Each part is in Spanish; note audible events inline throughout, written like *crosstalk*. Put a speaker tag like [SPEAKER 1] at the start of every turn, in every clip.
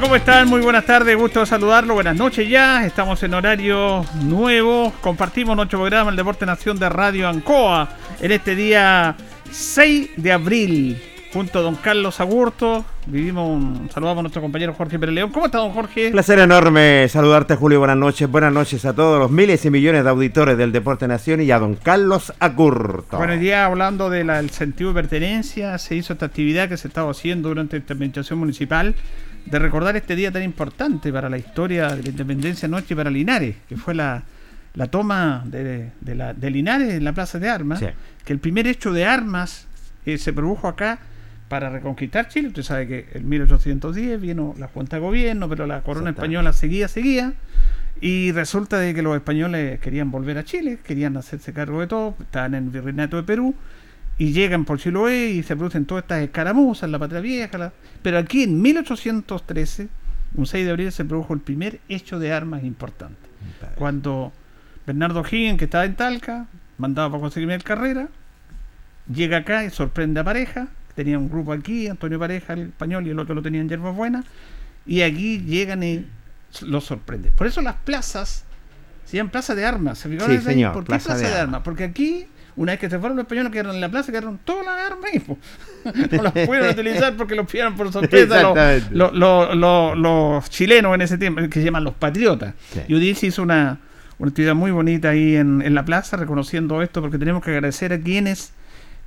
[SPEAKER 1] ¿Cómo están? Muy buenas tardes, gusto saludarlo, buenas noches ya, estamos en horario nuevo, compartimos nuestro programa El Deporte Nación de Radio Ancoa en este día 6 de abril, junto a don Carlos Agurto, vivimos un, saludamos a nuestro compañero Jorge Pérez León. ¿Cómo está don Jorge?
[SPEAKER 2] Placer enorme saludarte Julio, buenas noches, buenas noches a todos los miles y millones de auditores del Deporte Nación y a don Carlos Agurto.
[SPEAKER 1] Bueno, ya hablando del sentido de pertenencia, se hizo esta actividad que se estaba haciendo durante esta administración municipal de recordar este día tan importante para la historia de la independencia nuestra y para Linares, que fue la, toma de, la, de, Linares en la Plaza de Armas, que el primer hecho de armas eh, se produjo acá para reconquistar Chile. Usted sabe que en 1810 vino la Junta de Gobierno, pero la corona española seguía, seguía. Y resulta de que los españoles querían volver a Chile, querían hacerse cargo de todo, estaban en el virreinato de Perú y llegan por Chiloé y se producen todas estas escaramuzas, la patria vieja. Pero aquí en 1813, un 6 de abril, se produjo el primer hecho de armas importante. Cuando Bernardo Higgins, que estaba en Talca, mandaba para conseguirme el carrera, llega acá y sorprende a Pareja, tenía un grupo aquí, Antonio Pareja, el español, y el otro lo tenía en Yerbas Buenas, y aquí llegan y lo sorprende. Por eso las plazas se llaman plazas de armas. ¿Se
[SPEAKER 2] sí, señor,
[SPEAKER 1] ¿Por qué plaza, de, armas? Porque aquí una vez que se fueron los españoles, quedaron en la plaza, quedaron todas las armas no las pudieron utilizar porque los pillaron por sorpresa los, chilenos en ese tiempo, que se llaman los patriotas. Y Udici hizo una, una actividad muy bonita ahí en, en la plaza, reconociendo esto, porque tenemos que agradecer a quienes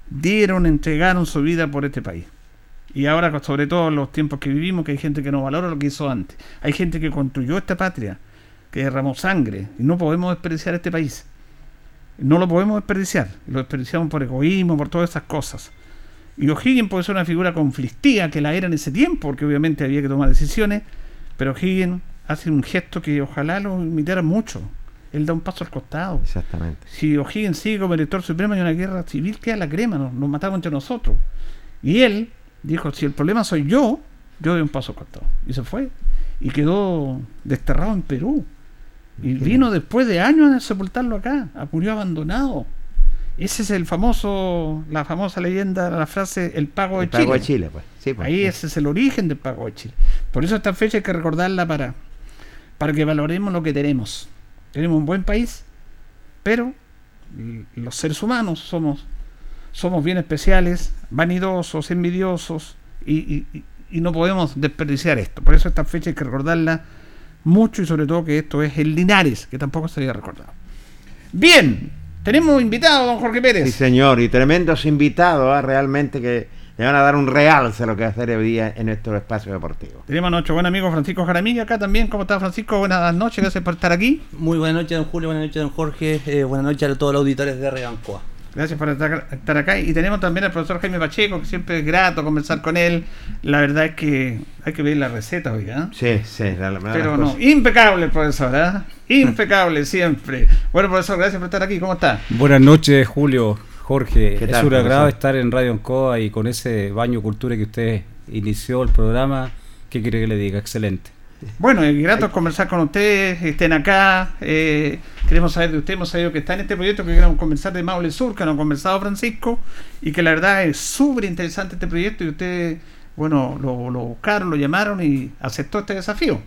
[SPEAKER 1] dieron, entregaron su vida por este país. Y ahora, sobre todo en los tiempos que vivimos, que hay gente que no valora lo que hizo antes. Hay gente que construyó esta patria, que derramó sangre, y no podemos despreciar este país no lo podemos desperdiciar. Lo desperdiciamos por egoísmo, por todas esas cosas. Y O'Higgins puede ser una figura conflictiva, que la era en ese tiempo, porque obviamente había que tomar decisiones, pero O'Higgins hace un gesto que ojalá lo imitara mucho. Él da un paso al costado.
[SPEAKER 2] Exactamente.
[SPEAKER 1] Si O'Higgins sigue como director supremo y una guerra civil, queda la crema, nos, nos matamos entre nosotros. Y él dijo, si el problema soy yo, yo doy un paso al costado. Y se fue. Y quedó desterrado en Perú. Y vino después de años a sepultarlo acá, murió abandonado. Ese es el famoso, la famosa leyenda, la frase, el pago de
[SPEAKER 2] El pago
[SPEAKER 1] Chile.
[SPEAKER 2] de Chile, pues. Sí, pues.
[SPEAKER 1] Ahí ese es el origen del pago de Chile. Por eso esta fecha hay que recordarla para, para que valoremos lo que tenemos. Tenemos un buen país, pero los seres humanos somos, somos bien especiales, vanidosos, envidiosos, y- y- y no podemos desperdiciar esto. Por eso esta fecha hay que recordarla mucho y sobre todo que esto es el Linares, que tampoco se había recordado. Bien, tenemos invitado a don Jorge Pérez.
[SPEAKER 2] Sí, señor, y tremendos invitados, ¿ah? realmente que le van a dar un realce a lo que va a hacer hoy día en nuestro espacio deportivo.
[SPEAKER 1] Tenemos a nuestro buen amigo Francisco Jaramillo acá también. ¿Cómo está Francisco? Buenas noches, gracias por estar aquí.
[SPEAKER 3] Muy buenas noches, don Julio, buenas noches, don Jorge, eh, buenas noches a todos los auditores de Regancoa.
[SPEAKER 1] Gracias por estar, estar acá. Y tenemos también al profesor Jaime Pacheco, que siempre es grato conversar con él. La verdad es que hay que ver la receta hoy, ¿ah?
[SPEAKER 2] Sí, sí, la, la- las
[SPEAKER 1] Pero no,
[SPEAKER 2] cosas.
[SPEAKER 1] impecable el profesor, ¿ah? Impecable *laughs* siempre. Bueno, profesor, gracias por estar aquí. ¿Cómo está?
[SPEAKER 4] Buenas noches, Julio, Jorge.
[SPEAKER 2] ¿Qué
[SPEAKER 4] es
[SPEAKER 2] tal,
[SPEAKER 4] un agrado estar en Radio Ancoa y con ese baño cultura que usted inició el programa. ¿Qué quiere que le diga? Excelente.
[SPEAKER 1] Bueno, es grato conversar con ustedes, estén acá. eh, queremos saber de usted, hemos sabido que está en este proyecto que queremos conversar de Maule Sur, que nos ha conversado Francisco, y que la verdad es súper interesante este proyecto y ustedes, bueno, lo, buscaron, lo llamaron y aceptó este desafío.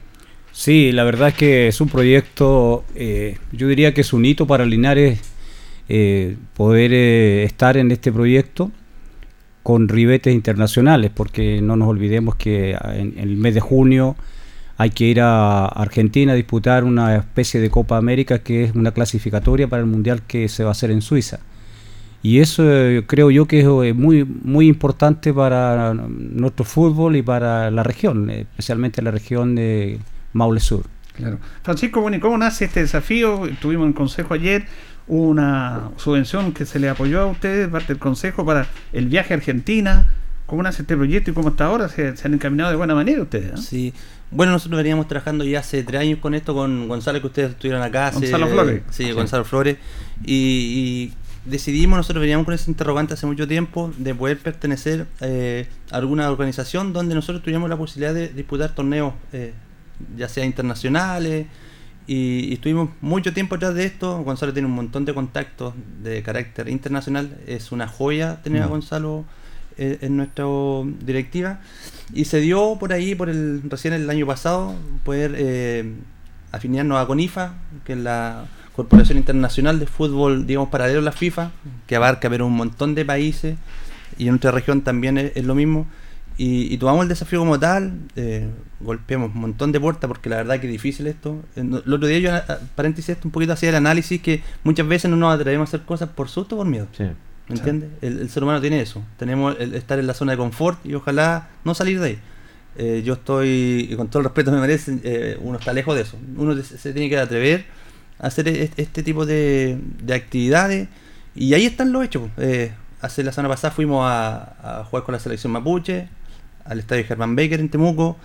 [SPEAKER 4] Sí, la verdad es que es un proyecto, eh, yo diría que es un hito para Linares eh, poder eh, estar en este proyecto con ribetes internacionales, porque no nos olvidemos que en, en el mes de junio hay que ir a Argentina a disputar una especie de Copa América que es una clasificatoria para el Mundial que se va a hacer en Suiza. Y eso eh, creo yo que es eh, muy, muy importante para nuestro fútbol y para la región, eh, especialmente la región de Maule Sur.
[SPEAKER 1] Claro. Francisco, bueno, ¿y cómo nace este desafío? Tuvimos en consejo ayer una subvención que se le apoyó a ustedes, parte del consejo, para el viaje a Argentina. ¿Cómo nace este proyecto y cómo está ahora? ¿Se, se han encaminado de buena manera ustedes? ¿no?
[SPEAKER 3] Sí. Bueno, nosotros veníamos trabajando ya hace tres años con esto, con Gonzalo, que ustedes estuvieron acá. hace-
[SPEAKER 1] Gonzalo Flores.
[SPEAKER 3] Sí,
[SPEAKER 1] Sí.
[SPEAKER 3] Gonzalo Flores. Y, y decidimos, nosotros veníamos con ese interrogante hace mucho tiempo, de poder pertenecer eh, a alguna organización donde nosotros tuviéramos la posibilidad de disputar torneos, eh, ya sea internacionales. Y, y estuvimos mucho tiempo atrás de esto. Gonzalo tiene un montón de contactos de carácter internacional. Es una joya tener a
[SPEAKER 2] Mm.
[SPEAKER 3] Gonzalo eh, en nuestra directiva. Y se dio por ahí, por el recién el año pasado, poder eh, afiliarnos a CONIFA, que es la Corporación Internacional de Fútbol, digamos, paralelo a la FIFA, que abarca pero un montón de países, y en nuestra región también es, lo mismo. Y, y tomamos el desafío como tal, eh, golpeamos un montón de puertas, porque la verdad que es difícil esto. Eh, El otro día yo, paréntesis, esto un poquito hacía el análisis que muchas veces no nos atrevemos a hacer cosas por susto o por miedo.
[SPEAKER 2] Sí.
[SPEAKER 3] ¿Me entiendes? El, ser humano tiene eso. Tenemos el estar en la zona de confort y ojalá no salir de ahí. Eh, yo estoy, y con todo el respeto me merece, eh, uno está lejos de eso. Uno se, tiene que atrever a hacer este, este tipo de, de actividades y ahí están los hechos. Eh, hace la semana pasada fuimos a, a jugar con la selección mapuche al estadio Germán Baker en Temuco.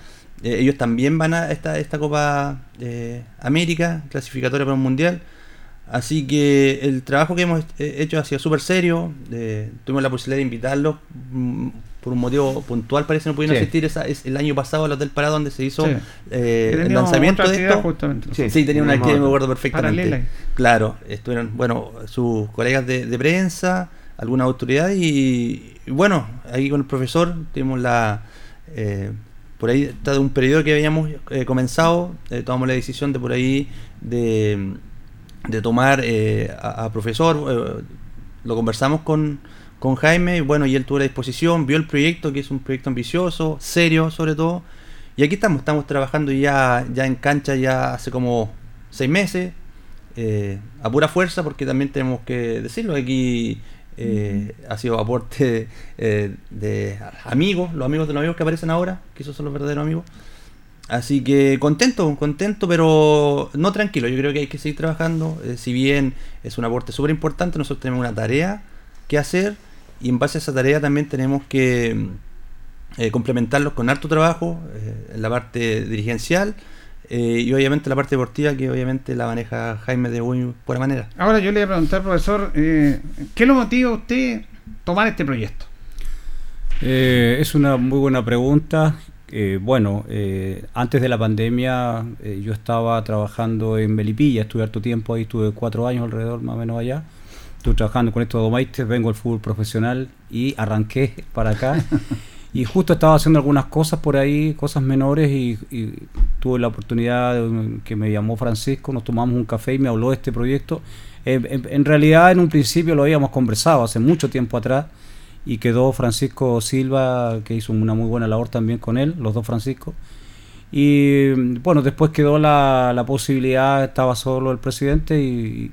[SPEAKER 3] Eh, ellos también van a esta, esta Copa América, clasificatoria para un mundial. Así que el trabajo que hemos hecho ha sido súper serio. eh, tuvimos la posibilidad de invitarlos mm, por un motivo puntual. Parece que no pudieron
[SPEAKER 2] Sí.
[SPEAKER 3] asistir esa, es el año pasado al Hotel Parado donde se hizo
[SPEAKER 1] Sí.
[SPEAKER 3] eh, el lanzamiento
[SPEAKER 1] otra
[SPEAKER 3] de
[SPEAKER 1] actividad
[SPEAKER 3] esto.
[SPEAKER 1] justamente.
[SPEAKER 2] Sí.
[SPEAKER 3] Sí, tenía una actividad, me acuerdo perfectamente.
[SPEAKER 1] Paralela.
[SPEAKER 3] Claro, estuvieron, bueno, sus colegas de, de prensa, algunas autoridades y, y bueno, ahí con el profesor tuvimos la... eh, por ahí está de un periodo que habíamos eh, comenzado, eh, tomamos la decisión de por ahí de, de tomar eh, a, a profesor, eh, lo conversamos con, con Jaime y bueno, y él tuvo la disposición, vio el proyecto, que es un proyecto ambicioso, serio sobre todo, y aquí estamos, estamos trabajando ya, ya en cancha ya hace como seis meses, eh, a pura fuerza, porque también tenemos que decirlo, aquí eh, ha sido aporte eh, de amigos, los amigos de los amigos que aparecen ahora, que esos son los verdaderos amigos. Así que contento, contento, pero no tranquilo. Yo creo que hay que seguir trabajando. eh, si bien es un aporte súper importante, nosotros tenemos una tarea que hacer y en base a esa tarea también tenemos que mm, eh, complementarlos con harto trabajo eh, en la parte dirigencial eh, y obviamente la parte deportiva que obviamente la maneja Jaime de muy buena manera.
[SPEAKER 1] Ahora yo le voy a preguntar, profesor, eh, ¿qué lo motiva a usted tomar este proyecto?
[SPEAKER 4] Eh, es una muy buena pregunta. Eh, bueno, eh, antes de la pandemia eh, yo estaba trabajando en Melipilla, estuve harto tiempo ahí, estuve cuatro años alrededor más o menos allá. estuve trabajando con estos domaites, vengo del fútbol profesional y arranqué para acá. *laughs* y justo estaba haciendo algunas cosas por ahí, cosas menores, y, tuve la oportunidad de, que me llamó Francisco, nos tomamos un café y me habló de este proyecto. en, realidad, en un principio lo habíamos conversado hace mucho tiempo atrás, y quedó Francisco Silva, que hizo una muy buena labor también con él, los dos Francisco. Y bueno, después quedó la, la posibilidad, estaba solo el presidente y,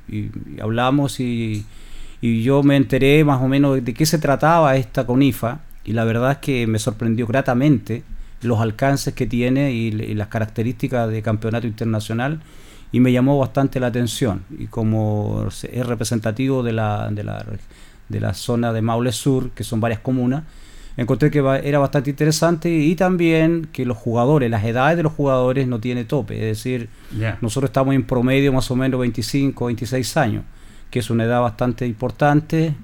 [SPEAKER 4] hablamos y, y, yo me enteré más o menos de qué se trataba esta CONIFA y la verdad es que me sorprendió gratamente los alcances que tiene y, las características de campeonato internacional y me llamó bastante la atención y como es representativo de la, de la, de la zona de Maule Sur, que son varias comunas, encontré que era bastante interesante y también que los jugadores, las edades de los jugadores no tiene tope, es decir, nosotros estamos en promedio más o menos 25, 26 años, que es una edad bastante importante.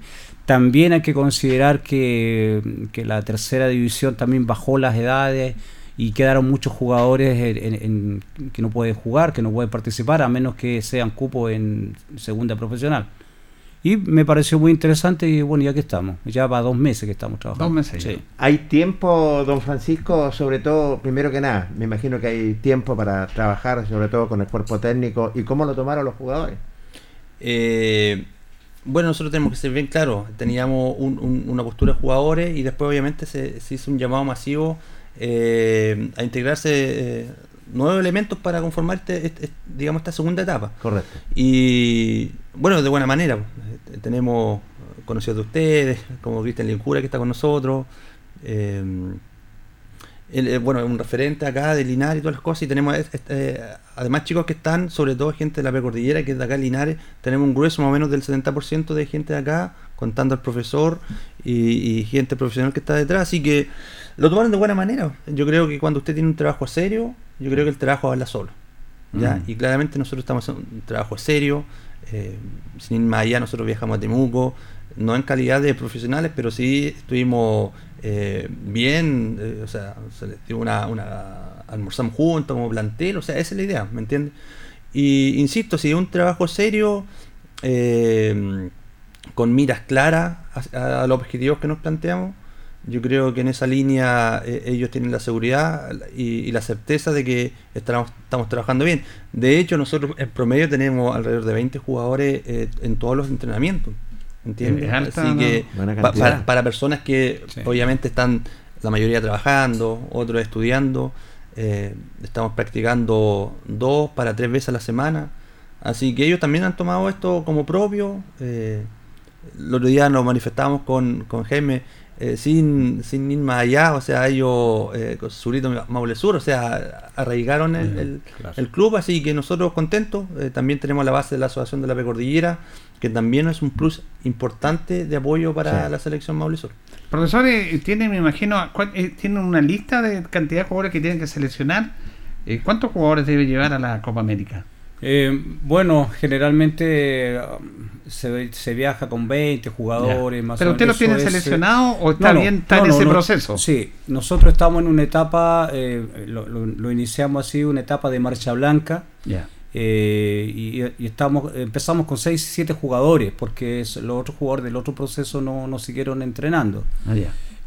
[SPEAKER 4] También hay que considerar que, la tercera división también bajó las edades y quedaron muchos jugadores que no pueden jugar, que no pueden participar, a menos que sean cupos en segunda profesional. Y me pareció muy interesante y bueno, ya que estamos, ya va dos meses que estamos trabajando.
[SPEAKER 2] Dos meses. Sí. ¿Hay tiempo, don Francisco, sobre todo, primero que nada, me imagino que hay tiempo para trabajar, sobre todo con el cuerpo técnico, ¿y cómo lo tomaron los jugadores?
[SPEAKER 3] Eh, bueno, nosotros tenemos que ser bien claros, teníamos una postura de jugadores y después obviamente se, hizo un llamado masivo eh, a integrarse eh, nuevos elementos para conformar este, este, digamos esta segunda etapa.
[SPEAKER 2] Correcto.
[SPEAKER 3] Y bueno, de buena manera. Pues, tenemos conocidos de ustedes, como Cristian Lincura que está con nosotros. Eh, eh, bueno, un referente acá de Linares y todas las cosas. Y tenemos eh, además chicos que están, sobre todo gente de la precordillera, que es de acá Linares. Tenemos un grueso más o menos del 70% de gente de acá, contando al profesor y, y gente profesional que está detrás. Así que lo tomaron de buena manera. Yo creo que cuando usted tiene un trabajo serio, yo creo que el trabajo habla solo. ¿ya? Mm. Y claramente nosotros estamos haciendo un trabajo serio. Eh, sin ir más allá, nosotros viajamos a Temuco, no en calidad de profesionales, pero sí estuvimos eh, bien, eh, o sea, una, una, almorzamos juntos como plantel, o sea, esa es la idea, ¿me entiendes? Y insisto, si es un trabajo serio, con miras claras a los objetivos que nos planteamos, yo creo que en esa línea eh, ellos tienen la seguridad y, la certeza de que estamos, estamos trabajando bien. De hecho, nosotros en promedio tenemos alrededor de 20 jugadores eh, en todos los entrenamientos. ¿Entiendes? Así que para, personas que obviamente están la mayoría trabajando, otros estudiando, eh, estamos practicando dos para tres veces a la semana. Así que ellos también han tomado esto como propio. el otro día nos manifestamos con, con Jaime eh, sin, sin ir más allá, o sea, ellos, eh, Surito Maule Sur, o sea, arraigaron el, el, club, así que nosotros contentos. Eh, también tenemos la base de la Asociación de la Precordillera, que también es un plus importante de apoyo para la selección Maule Sur.
[SPEAKER 1] Profesores, tienen, me imagino, tienen una lista de cantidad de jugadores que tienen que seleccionar. ¿Cuántos jugadores debe llevar a la Copa América?
[SPEAKER 4] Eh, bueno, generalmente um, se, viaja con 20 jugadores
[SPEAKER 1] más ¿Pero usted los tiene seleccionado o está bien está en ese proceso?
[SPEAKER 4] Sí, nosotros estamos en una etapa, eh, lo, iniciamos así, una etapa de marcha blanca. Eh, y, estamos empezamos con 6 7 jugadores porque los otros jugadores del otro proceso no, no siguieron entrenando. Ah,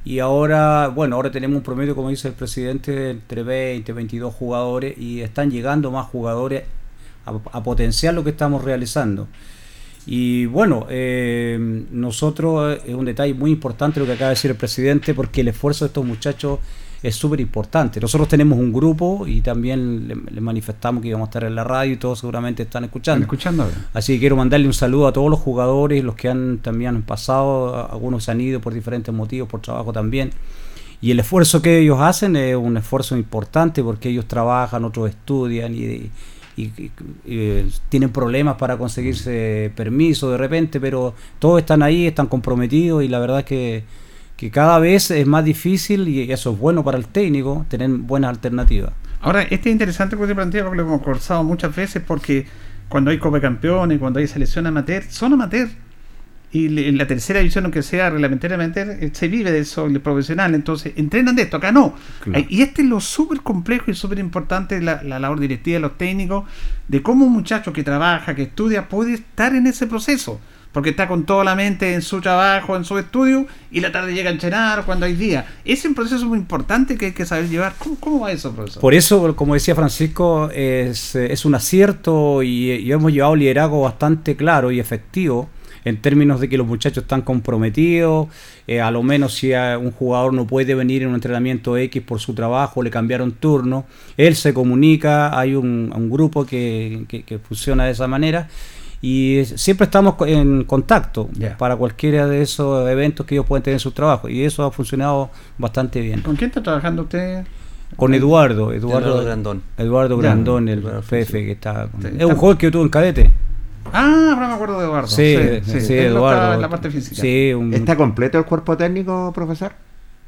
[SPEAKER 4] y ahora, bueno, ahora tenemos un promedio, como dice el presidente, entre 20 22 jugadores y están llegando más jugadores a, potenciar lo que estamos realizando. Y bueno, eh, nosotros es un detalle muy importante lo que acaba de decir el presidente, porque el esfuerzo de estos muchachos es súper importante. Nosotros tenemos un grupo y también le, manifestamos que íbamos a estar en la radio y todos seguramente están escuchando.
[SPEAKER 1] escuchando.
[SPEAKER 4] Así que quiero mandarle un saludo a todos los jugadores, los que han también han pasado, algunos se han ido por diferentes motivos, por trabajo también. Y el esfuerzo que ellos hacen es un esfuerzo importante porque ellos trabajan, otros estudian y, y, eh, tienen problemas para conseguirse permiso de repente, pero todos están ahí, están comprometidos y la verdad es que, que cada vez es más difícil y eso es bueno para el técnico, tener buenas alternativas.
[SPEAKER 1] Ahora, este es interesante que usted plantea porque lo hemos conversado muchas veces porque cuando hay Copa Campeones, cuando hay selección amateur, son amateur y en la tercera división, aunque sea reglamentariamente, eh, se vive de eso, el profesional, entonces entrenan de esto, acá no. Y este es lo súper complejo y súper importante, la, la, labor directiva de los técnicos, de cómo un muchacho que trabaja, que estudia, puede estar en ese proceso. porque está con toda la mente en su trabajo, en su estudio, y la tarde llega a entrenar cuando hay día. Es un proceso muy importante que hay que saber llevar. ¿Cómo, va eso, profesor?
[SPEAKER 4] Por eso, como decía Francisco, es, es un acierto y, y hemos llevado un liderazgo bastante claro y efectivo en términos de que los muchachos están comprometidos, eh, a lo menos si un jugador no puede venir en un entrenamiento X por su trabajo, le cambiaron turno, él se comunica, hay un, grupo que, funciona de esa manera y siempre estamos en contacto para cualquiera de esos eventos que ellos pueden tener en su trabajo y eso ha funcionado bastante bien.
[SPEAKER 1] ¿Con quién está trabajando usted?
[SPEAKER 4] Con Eduardo, Eduardo, Grandón. Eduardo Grandón, el jefe que está. es un joven que tuvo en cadete.
[SPEAKER 1] Ah, ahora me acuerdo de Eduardo.
[SPEAKER 4] Sí, sí, Eduardo.
[SPEAKER 1] En la parte física.
[SPEAKER 2] ¿Está completo el cuerpo técnico, profesor?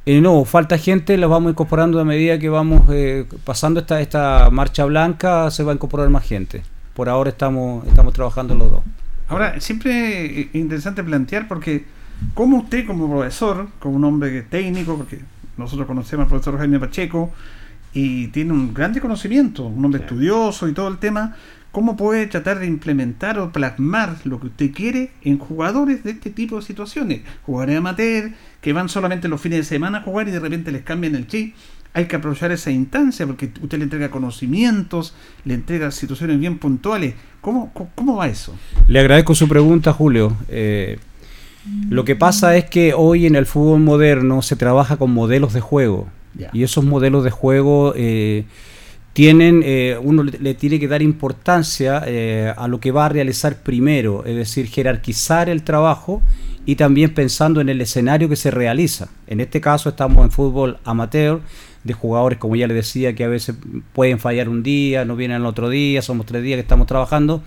[SPEAKER 4] Eh, no, falta gente, los vamos incorporando a medida que vamos eh, pasando esta, esta marcha blanca, se va a incorporar más gente. Por ahora estamos, estamos trabajando los dos.
[SPEAKER 1] Ahora, siempre es interesante plantear porque, como usted, como profesor, como un hombre técnico, porque nosotros conocemos al profesor Jaime Pacheco, y tiene un grande conocimiento, un hombre estudioso y todo el tema, cómo puede tratar de implementar o plasmar lo que usted quiere en jugadores de este tipo de situaciones. Jugadores amateur que van solamente los fines de semana a jugar y de repente les cambian el chip. Hay que aprovechar esa instancia porque usted le entrega conocimientos, le entrega situaciones bien puntuales. ¿Cómo, cómo va eso?
[SPEAKER 4] Le agradezco su pregunta, Julio. Eh, lo que pasa es que hoy en el fútbol moderno se trabaja con modelos de juego. Y esos modelos de juego... Eh, tienen, eh, uno le, tiene que dar importancia eh, a lo que va a realizar primero, es decir, jerarquizar el trabajo y también pensando en el escenario que se realiza. En este caso estamos en fútbol amateur, de jugadores, como ya le decía, que a veces pueden fallar un día, no vienen el otro día, somos tres días que estamos trabajando,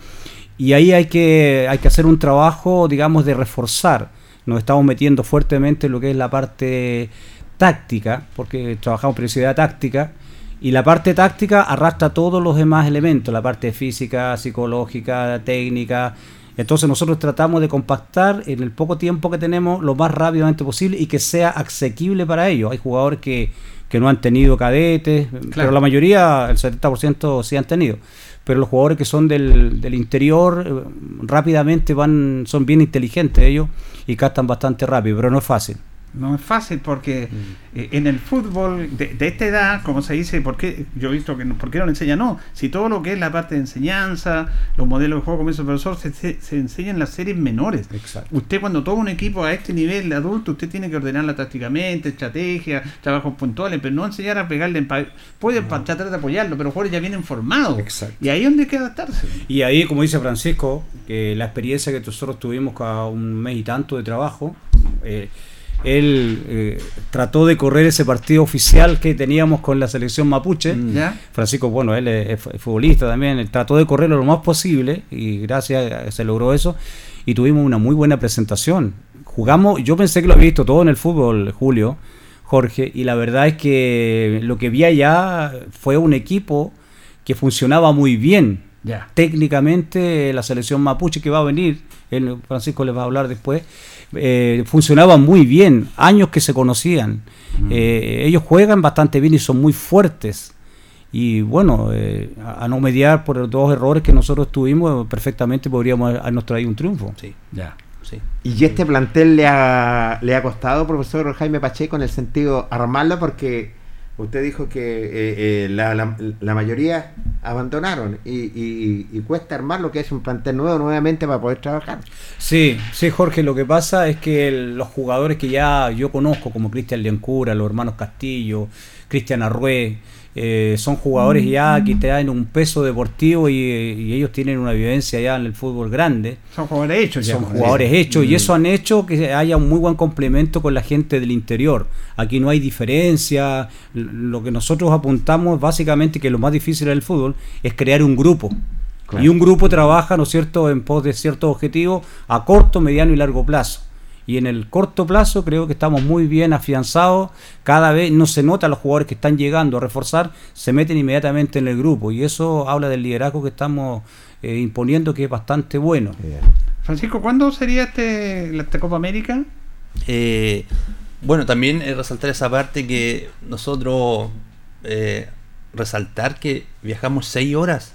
[SPEAKER 4] y ahí hay que, hay que hacer un trabajo, digamos, de reforzar. Nos estamos metiendo fuertemente en lo que es la parte táctica, porque trabajamos prioridad táctica, y la parte táctica arrastra todos los demás elementos, la parte física, psicológica, técnica. Entonces nosotros tratamos de compactar en el poco tiempo que tenemos lo más rápidamente posible y que sea asequible para ellos. Hay jugadores que, que no han tenido cadetes, pero la mayoría, el 70% sí han tenido. Pero los jugadores que son del, del interior eh, rápidamente van, son bien inteligentes ellos y captan bastante rápido, pero no es fácil.
[SPEAKER 1] No es fácil porque mm. eh, en el fútbol de, esta edad, como se dice, porque yo he visto que no, ¿por qué no le enseña? No, si todo lo que es la parte de enseñanza, los modelos de juego, como dice el profesor, se, se, enseñan en las series menores. Usted cuando toma un equipo a este nivel adulto, usted tiene que ordenarla tácticamente, estrategia, trabajos puntuales, pero no enseñar a pegarle, puede tratar de apoyarlo, pero los jugadores ya vienen formados. Y ahí es donde hay que adaptarse.
[SPEAKER 4] Y ahí, como dice Francisco, que la experiencia que nosotros tuvimos cada un mes y tanto de trabajo, eh, él eh, trató de correr ese partido oficial que teníamos con la selección mapuche. Mm. Francisco, bueno, él es, futbolista también, él trató de correrlo lo más posible y gracias se logró eso. Y tuvimos una muy buena presentación. Jugamos, yo pensé que lo había visto todo en el fútbol, Julio, Jorge, y la verdad es que lo que vi allá fue un equipo que funcionaba muy bien. Técnicamente, la selección mapuche que va a venir, él, Francisco les va a hablar después, eh, funcionaban muy bien, años que se conocían. Mm. Eh, ellos juegan bastante bien y son muy fuertes. Y bueno, eh, a, no mediar por los dos errores que nosotros tuvimos, perfectamente podríamos habernos traído un triunfo.
[SPEAKER 2] Sí, ya. Sí. ¿Y este plantel le ha, le ha costado, profesor Jaime Pacheco, en el sentido armarlo? Porque Usted dijo que eh, eh, la, mayoría abandonaron y, cuesta armar lo que es un plantel nuevo nuevamente para poder trabajar.
[SPEAKER 4] Sí, sí, Jorge, lo que pasa es que los jugadores que ya yo conozco, como Cristian Lencura, los hermanos Castillo, Cristian Arrué, eh, son jugadores ya que te dan un peso deportivo y, ellos tienen una vivencia ya en el fútbol grande.
[SPEAKER 1] Son jugadores hechos,
[SPEAKER 4] Son jugadores hechos y eso han hecho que haya un muy buen complemento con la gente del interior. Aquí no hay diferencia. Lo que nosotros apuntamos básicamente que lo más difícil del fútbol es crear un grupo. Y un grupo trabaja, ¿no es cierto?, en pos de ciertos objetivos a corto, mediano y largo plazo y en el corto plazo creo que estamos muy bien afianzados. Cada vez no se nota los jugadores que están llegando a reforzar, se meten inmediatamente en el grupo y eso habla del liderazgo que estamos eh, imponiendo que es bastante bueno.
[SPEAKER 1] Francisco, ¿cuándo sería este, esta Copa América?
[SPEAKER 3] Eh, bueno, también resaltar esa parte que nosotros eh, resaltar que viajamos seis horas,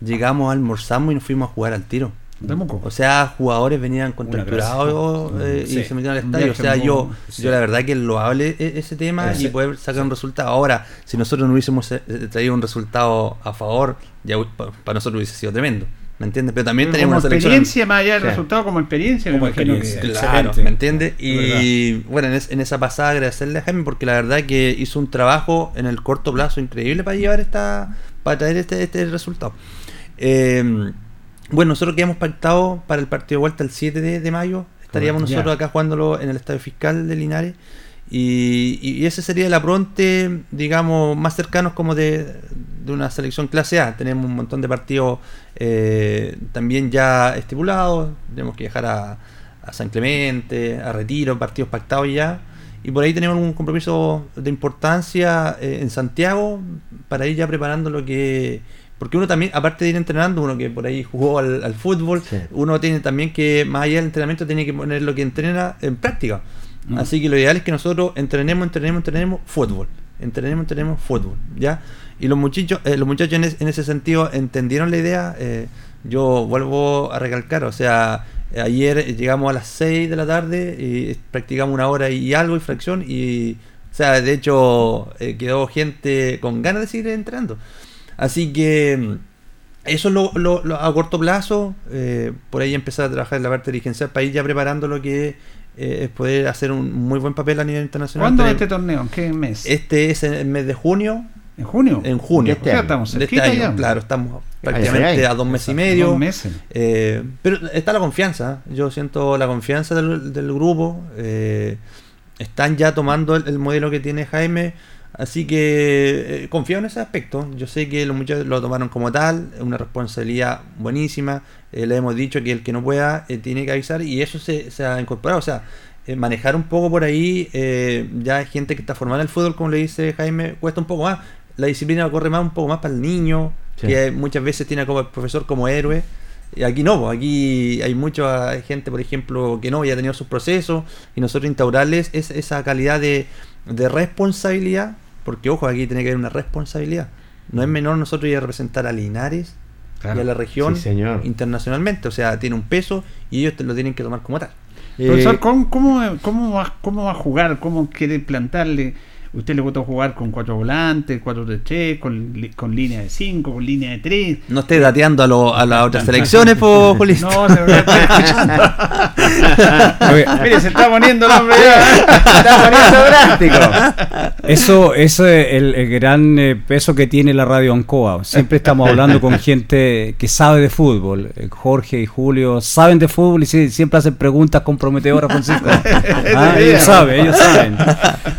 [SPEAKER 3] llegamos, almorzamos y nos fuimos a jugar al tiro.
[SPEAKER 1] Temuco.
[SPEAKER 3] O sea, jugadores venían contracturados eh,
[SPEAKER 1] Sí,
[SPEAKER 3] y se metieron al estadio. O sea, yo,
[SPEAKER 1] sí.
[SPEAKER 3] yo la verdad que lo hable e- ese tema y poder sacar un resultado. Ahora, si nosotros no hubiésemos eh, traído un resultado a favor, ya para nosotros hubiese sido tremendo. ¿Me entiendes? Pero también
[SPEAKER 1] como
[SPEAKER 3] teníamos una selección.
[SPEAKER 1] experiencia, más allá del
[SPEAKER 2] Sí.
[SPEAKER 1] resultado, como experiencia, me
[SPEAKER 4] Como experiencia.
[SPEAKER 1] que-
[SPEAKER 3] Claro. ¿me entiendes? Y bueno, en, es- en esa pasada agradecerle a Jaime porque la verdad que hizo un trabajo en el corto plazo increíble para llevar esta, para traer este, este resultado. Eh, bueno, nosotros que hemos pactado para el partido de vuelta el 7 de, de mayo, estaríamos
[SPEAKER 1] Correcto.
[SPEAKER 3] nosotros acá jugándolo en el Estadio Fiscal de Linares. Y, y ese sería el apronte, digamos, más cercanos como de, de una selección clase A. Tenemos un montón de partidos eh, también ya estipulados. Tenemos que viajar a, a San Clemente, a Retiro, partidos pactados ya. Y por ahí tenemos un compromiso de importancia eh, en Santiago para ir ya preparando lo que... Porque uno también, aparte de ir entrenando, uno que por ahí jugó al, al fútbol,
[SPEAKER 2] Sí.
[SPEAKER 3] uno tiene también que, más allá del entrenamiento, tiene que poner lo que entrena en práctica.
[SPEAKER 1] Mm.
[SPEAKER 3] Así que lo ideal es que nosotros entrenemos, entrenemos, entrenemos fútbol. Entrenemos, entrenemos fútbol. ¿Ya? Y los muchachos, eh, los muchachos en, es- en ese sentido entendieron la idea. eh, yo vuelvo a recalcar, o sea, ayer llegamos a las 6 de la tarde y practicamos una hora y algo y fracción y, o sea, de hecho eh, quedó gente con ganas de seguir entrenando. Así que mm, eso es lo, lo- lo- a corto plazo, eh, por ahí empezar a trabajar en la parte dirigencial para ir ya preparando lo que eh, es poder hacer un muy buen papel a nivel internacional.
[SPEAKER 1] ¿Cuándo es este torneo? ¿En qué mes?
[SPEAKER 3] este es el mes de junio,
[SPEAKER 1] ¿En junio?
[SPEAKER 3] en junio
[SPEAKER 2] este
[SPEAKER 1] O sea,
[SPEAKER 2] año.
[SPEAKER 1] estamos
[SPEAKER 3] de este año,
[SPEAKER 1] ya.
[SPEAKER 3] claro, estamos
[SPEAKER 2] ay,
[SPEAKER 3] prácticamente
[SPEAKER 2] ay.
[SPEAKER 3] a dos meses y medio.
[SPEAKER 1] Dos meses.
[SPEAKER 3] Eh, pero está la confianza, ¿eh? yo siento la confianza del, del grupo. están ya tomando el, el modelo que tiene Jaime, así que eh, confío en ese aspecto. Yo sé que los muchachos lo tomaron como tal, es una responsabilidad buenísima. eh, le hemos dicho que el que no pueda eh, tiene que avisar y eso se, se ha incorporado. O sea, eh, manejar un poco por ahí, eh, ya hay gente que está formada en el fútbol, como le dice Jaime, cuesta un poco más. La disciplina corre más un poco más para el niño,
[SPEAKER 2] Sí.
[SPEAKER 3] que muchas veces tiene como el profesor como héroe. Y aquí no, aquí hay mucha gente, por ejemplo, que no, ya ha tenido sus procesos y nosotros instaurarles es, esa calidad de, de responsabilidad, porque ojo, aquí tiene que haber una responsabilidad. No es menor nosotros ir a representar a Linares
[SPEAKER 1] Claro.
[SPEAKER 3] y a la región
[SPEAKER 2] Sí, señor.
[SPEAKER 3] internacionalmente, o sea, tiene un peso y ellos te lo tienen que tomar como tal.
[SPEAKER 2] Eh,
[SPEAKER 1] Profesor, ¿cómo, cómo, cómo va, ¿cómo va a jugar? ¿Cómo quiere plantarle? ¿Usted le gusta jugar con cuatro volantes, cuatro de tres, con, li- con línea de cinco, con línea de tres?
[SPEAKER 3] No estés dateando a, lo- a las otras selecciones, pues, *laughs* Julito.
[SPEAKER 1] No, se me está escuchando. *laughs* Mire, se está poniendo el hombre ya. *laughs*
[SPEAKER 2] está poniendo drástico.
[SPEAKER 4] Eso eso es el, el gran eh, peso que tiene la radio Ancoa. Siempre estamos hablando con gente que sabe de fútbol. Eh, Jorge y Julio saben de fútbol y sí- siempre hacen preguntas comprometedoras, Francisco. Ah, ellos saben, ellos saben.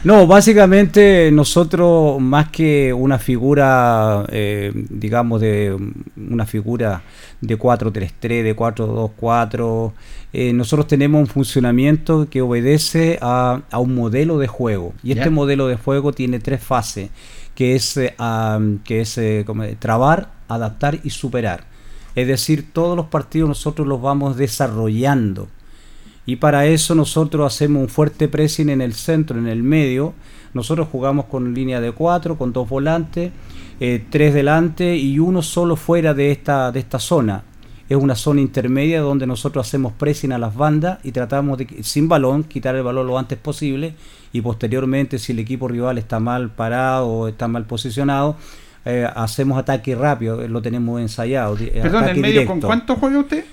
[SPEAKER 4] No, básicamente nosotros más que una figura, eh, digamos, de una figura de 4-3-3, de 4-2-4, eh, nosotros tenemos un funcionamiento que obedece a, a un modelo de juego. Y este modelo de juego tiene tres fases, que es, eh, que es como, eh, trabar, adaptar y superar. Es decir, todos los partidos nosotros los vamos desarrollando. Y para eso nosotros hacemos un fuerte pressing en el centro, en el medio. Nosotros jugamos con línea de cuatro, con dos volantes, eh, tres delante y uno solo fuera de esta, de esta zona. Es una zona intermedia donde nosotros hacemos pressing a las bandas y tratamos de, sin balón, quitar el balón lo antes posible y posteriormente si el equipo rival está mal parado o está mal posicionado, eh, hacemos ataque rápido, lo tenemos ensayado.
[SPEAKER 1] Perdón, ¿en medio con cuánto juega usted?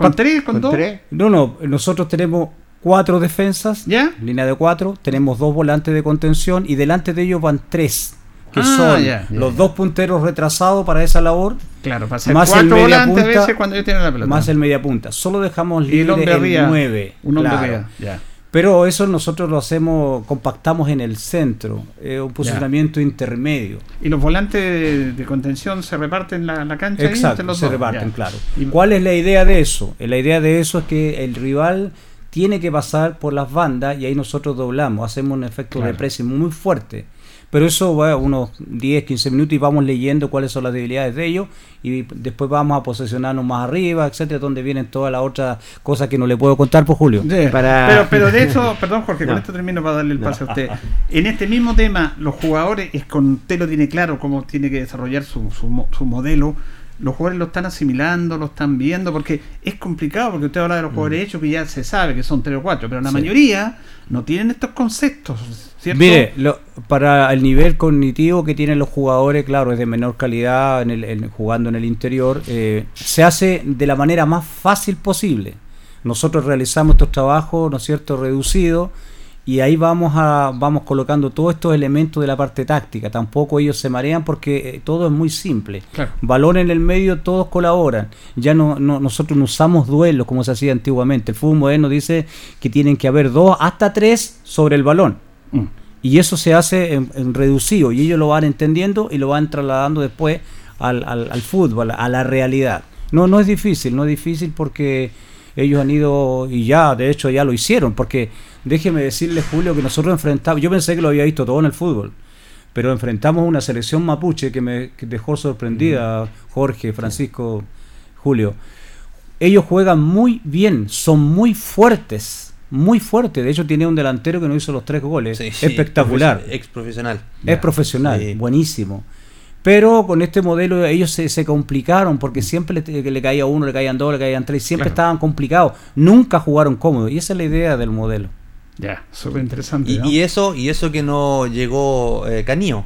[SPEAKER 1] ¿Con tres? ¿Con,
[SPEAKER 2] Con
[SPEAKER 1] dos?
[SPEAKER 2] tres.
[SPEAKER 4] No, no, nosotros tenemos cuatro defensas,
[SPEAKER 1] ¿Ya?
[SPEAKER 4] línea de cuatro, tenemos dos volantes de contención y delante de ellos van tres, que
[SPEAKER 1] Ah,
[SPEAKER 4] son
[SPEAKER 1] ya, ya,
[SPEAKER 4] los
[SPEAKER 1] ya.
[SPEAKER 4] dos punteros retrasados para esa labor,
[SPEAKER 1] Claro, para hacer
[SPEAKER 4] Más el
[SPEAKER 1] cuatro
[SPEAKER 4] media
[SPEAKER 1] volantes a
[SPEAKER 4] punta,
[SPEAKER 1] veces cuando ellos tienen la pelota.
[SPEAKER 4] más el media punta. Solo dejamos
[SPEAKER 1] y el
[SPEAKER 4] libre
[SPEAKER 1] hombre
[SPEAKER 4] el,
[SPEAKER 1] arriba.
[SPEAKER 4] 9.
[SPEAKER 1] Un hombre
[SPEAKER 4] claro.
[SPEAKER 1] Ya.
[SPEAKER 4] Pero eso nosotros lo hacemos, compactamos en el centro, es un posicionamiento intermedio.
[SPEAKER 1] Y los volantes de, de contención se reparten la, la cancha
[SPEAKER 4] Exacto,
[SPEAKER 1] los
[SPEAKER 4] se
[SPEAKER 1] dos.
[SPEAKER 4] reparten,
[SPEAKER 1] Ya.
[SPEAKER 4] claro.
[SPEAKER 1] Y-
[SPEAKER 4] ¿Cuál es la idea de eso? Eh, La idea de eso es que el rival tiene que pasar por las bandas y ahí nosotros doblamos, hacemos un efecto
[SPEAKER 1] Claro.
[SPEAKER 4] de pressing muy fuerte. Pero eso va unos 10, 15 minutos y vamos leyendo cuáles son las debilidades de ellos y después vamos a posicionarnos más arriba, etcétera, donde vienen todas las otras cosas que no le puedo contar por Julio.
[SPEAKER 1] Sí.
[SPEAKER 2] Para-
[SPEAKER 1] Pero, pero de eso, *laughs* perdón Jorge, con esto termino para darle el pase a usted. En este mismo tema, los jugadores, es con usted lo tiene claro cómo tiene que desarrollar su, su, mo- su modelo. los jugadores lo están asimilando, lo están viendo, porque es complicado, porque usted habla de los jugadores hechos que ya se sabe que son tres o cuatro, pero la
[SPEAKER 4] Sí.
[SPEAKER 1] mayoría no tienen estos conceptos, ¿cierto?
[SPEAKER 4] Mire, lo- para el nivel cognitivo que tienen los jugadores, claro, es de menor calidad en el, en- jugando en el interior, eh, se hace de la manera más fácil posible. Nosotros realizamos estos trabajos, ¿no es cierto?, reducidos, y ahí vamos a vamos colocando todos estos elementos de la parte táctica. Tampoco ellos se marean porque eh, todo es muy simple.
[SPEAKER 1] Claro.
[SPEAKER 4] Balón en el medio, todos colaboran. Ya no, no- nosotros no usamos duelos como se hacía antiguamente. El fútbol moderno dice que tienen que haber dos hasta tres sobre el balón.
[SPEAKER 1] Mm.
[SPEAKER 4] Y eso se hace en, en reducido y ellos lo van entendiendo y lo van trasladando después al, al- al fútbol, a la realidad. No, no es difícil, no es difícil porque ellos han ido y ya, de hecho ya lo hicieron, porque déjeme decirle Julio que nosotros enfrentamos, yo pensé que lo había visto todo en el fútbol, pero enfrentamos una selección mapuche que me que dejó sorprendida, Jorge, Francisco, Julio. Ellos juegan muy bien, son muy fuertes, muy fuertes. De hecho, tiene un delantero que nos hizo los tres goles.
[SPEAKER 3] Sí, sí,
[SPEAKER 4] Espectacular.
[SPEAKER 3] Ex profesional.
[SPEAKER 4] Es profesional,
[SPEAKER 3] Sí.
[SPEAKER 4] buenísimo. Pero con este modelo ellos se, se complicaron porque siempre le, le caía uno, le caían dos, le caían tres, siempre
[SPEAKER 1] Claro.
[SPEAKER 4] estaban complicados. Nunca jugaron cómodos. Y esa es la idea del modelo.
[SPEAKER 1] Ya, súper interesante.
[SPEAKER 3] Y,
[SPEAKER 1] ¿no?
[SPEAKER 3] y eso y eso que no llegó eh, Canillo.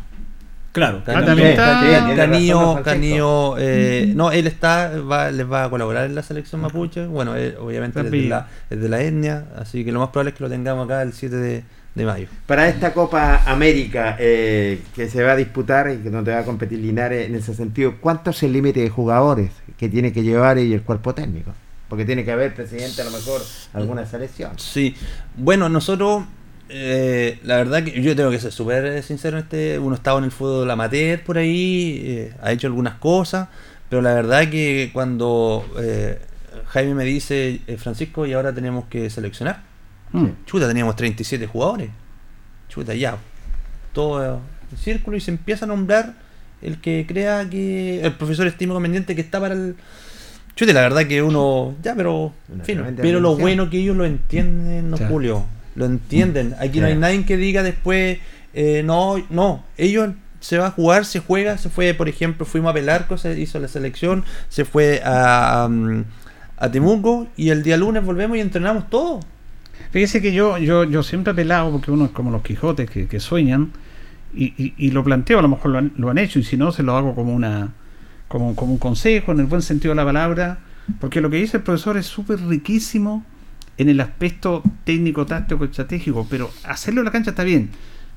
[SPEAKER 4] Claro.
[SPEAKER 1] Ah, está-
[SPEAKER 3] Canillo,
[SPEAKER 2] don Francisco.
[SPEAKER 3] Canillo, eh, no, él está, va, les va a colaborar en la selección mapuche. Bueno, él, obviamente es de, la, es de la etnia, así que lo más probable es que lo tengamos acá el 7 de, de mayo.
[SPEAKER 2] Para esta Copa América eh, que se va a disputar y que donde va a competir Linares en ese sentido, ¿cuánto es el límite de jugadores que tiene que llevar y el cuerpo técnico? Porque tiene que haber, presidente, a lo mejor alguna selección.
[SPEAKER 3] Sí, bueno, nosotros, eh, la verdad que yo tengo que ser súper sincero este, uno estaba en el fútbol amateur por ahí, eh, ha hecho algunas cosas, pero la verdad que cuando eh, Jaime me dice, eh, Francisco, y ahora tenemos que seleccionar,
[SPEAKER 1] Mm.
[SPEAKER 3] chuta, teníamos 37 jugadores, chuta, ya, todo el círculo y se empieza a nombrar el que crea que el profesor estima conveniente que está para el... Chute, la verdad que uno, ya, pero, en fin, pero lo bueno que ellos lo entienden, no. Julio, lo entienden. Aquí no hay nadie que diga después, eh, no, no, ellos se va a jugar, se juega, se fue, por ejemplo, fuimos a Pelarco, se hizo la selección, se fue a, um, a Temuco y el día lunes volvemos y entrenamos todo.
[SPEAKER 1] Fíjese que yo, yo, yo siempre he apelado, porque uno es como los Quijotes que, que sueñan, y, y- y lo planteo, a lo mejor lo han, lo han hecho, y si no, se lo hago como una como, como un consejo, en el buen sentido de la palabra, porque lo que dice el profesor es súper riquísimo en el aspecto técnico, táctico, estratégico, pero hacerlo en la cancha está bien.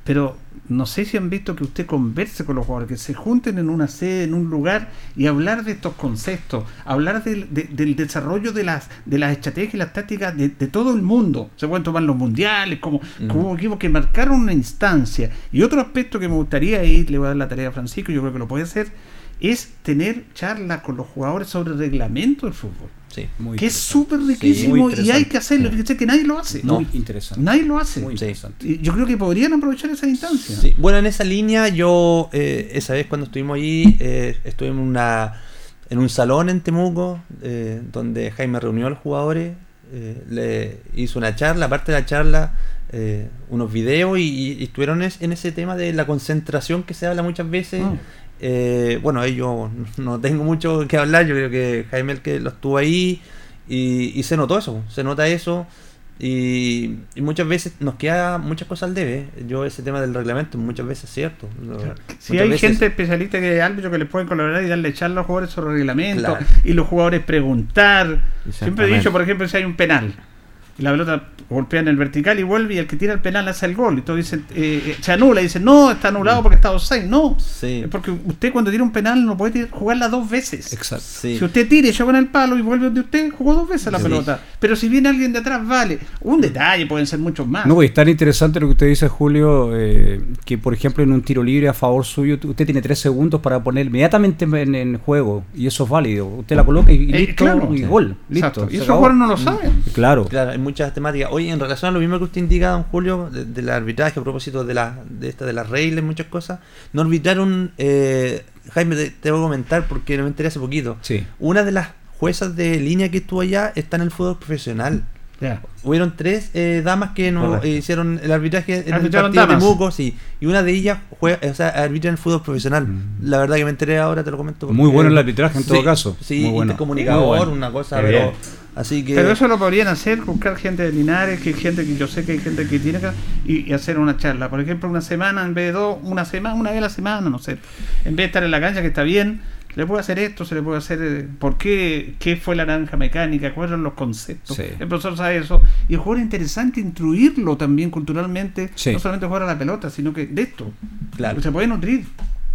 [SPEAKER 1] Pero no sé si han visto que usted converse con los jugadores, que se junten en una sede, en un lugar y hablar de estos conceptos, hablar del, de- del desarrollo de las, de las estrategias y las tácticas de, de todo el mundo. Se pueden tomar los mundiales, como,
[SPEAKER 3] Mm.
[SPEAKER 1] como equipos que marcaron una instancia. Y otro aspecto que me gustaría, y le voy a dar la tarea a Francisco, yo creo que lo puede hacer, es tener charlas con los jugadores sobre el reglamento del fútbol.
[SPEAKER 3] Sí.
[SPEAKER 4] Muy
[SPEAKER 1] que es súper riquísimo y hay que hacerlo. Fíjese que nadie lo hace.
[SPEAKER 4] Muy interesante.
[SPEAKER 1] Nadie lo hace.
[SPEAKER 4] Muy interesante.
[SPEAKER 1] Y yo creo que podrían aprovechar esa instancia.
[SPEAKER 3] Sí, Bueno, en esa línea yo, eh, esa vez cuando estuvimos allí, eh, estuve en, una, en un salón en Temuco, eh, donde Jaime reunió a los jugadores, eh, le hizo una charla, aparte de la charla, eh, unos videos y, y estuvieron es- en ese tema de la concentración que se habla muchas veces.
[SPEAKER 1] Ah.
[SPEAKER 3] Eh, bueno, ellos no tengo mucho que hablar, yo creo que Jaime el que lo estuvo ahí y, y se notó eso, se nota eso y, y muchas veces nos queda muchas cosas al debe. Yo ese tema del reglamento muchas veces es cierto.
[SPEAKER 1] Si
[SPEAKER 3] muchas
[SPEAKER 1] hay
[SPEAKER 3] veces-
[SPEAKER 1] gente especialista que árbitro que les pueden colaborar y darle charla a los jugadores sobre el reglamento
[SPEAKER 3] Claro.
[SPEAKER 1] y los jugadores preguntar. Siempre he dicho, por ejemplo, si hay un penal y la pelota golpea en el vertical y vuelve y el que tira el penal hace el gol y todos dicen, eh, eh, se anula y dicen, no, está anulado porque está offside. No,
[SPEAKER 3] Sí,
[SPEAKER 1] es porque usted cuando tira un penal no puede tirar- jugarla dos veces.
[SPEAKER 4] Exacto.
[SPEAKER 3] sí.
[SPEAKER 1] Si usted tira y yo con el palo y vuelve donde usted, jugó dos veces la
[SPEAKER 3] Sí.
[SPEAKER 1] pelota. Pero si viene alguien de atrás, vale. Un detalle, pueden ser muchos más.
[SPEAKER 4] No, y es tan interesante lo que usted dice, Julio, eh, que por ejemplo en un tiro libre a favor suyo, usted tiene tres segundos para poner inmediatamente en, en juego, y eso es válido. Usted la coloca y, y
[SPEAKER 1] Eh,
[SPEAKER 4] listo,
[SPEAKER 1] claro.
[SPEAKER 4] y gol.
[SPEAKER 1] Exacto.
[SPEAKER 4] Listo.
[SPEAKER 1] Y esos jugadores no lo saben.
[SPEAKER 4] Claro.
[SPEAKER 3] Muchas temáticas. Oye, en relación a lo mismo que usted indica, don Julio, de- del arbitraje, a propósito de la, de esta, de las reglas, muchas cosas, no arbitraron, eh, Jaime, te, te voy a comentar porque no me enteré hace poquito.
[SPEAKER 4] Sí.
[SPEAKER 3] Una de las juezas de línea que estuvo allá está en el fútbol profesional.
[SPEAKER 1] Ya.
[SPEAKER 3] Hubieron tres eh, damas que no eh, hicieron el arbitraje en el partido de
[SPEAKER 1] damas.
[SPEAKER 3] Muco, sí. Y una de ellas juega, o sea, arbitra en el fútbol profesional. La verdad que me enteré ahora, te lo comento.
[SPEAKER 4] Mm. Muy bueno el arbitraje en todo
[SPEAKER 3] Sí,
[SPEAKER 4] caso.
[SPEAKER 3] Sí,
[SPEAKER 4] Muy bueno.
[SPEAKER 3] y comunicador,
[SPEAKER 4] Muy bueno.
[SPEAKER 3] una cosa, pero. Así que.
[SPEAKER 1] Pero eso lo podrían hacer, buscar gente de Linares, que hay gente que yo sé que hay gente que tiene acá, y, y hacer una charla. Por ejemplo, una semana en vez de dos, una semana, una vez a la semana, no sé. En vez de estar en la cancha, que está bien, se le puede hacer esto, se le puede hacer eh, por qué, qué fue la naranja mecánica, cuáles son los conceptos.
[SPEAKER 4] Sí.
[SPEAKER 1] El profesor sabe eso. Y el jugador es interesante instruirlo también culturalmente,
[SPEAKER 4] Sí.
[SPEAKER 1] no solamente jugar a la pelota, sino que de esto.
[SPEAKER 3] Claro.
[SPEAKER 1] Se puede nutrir.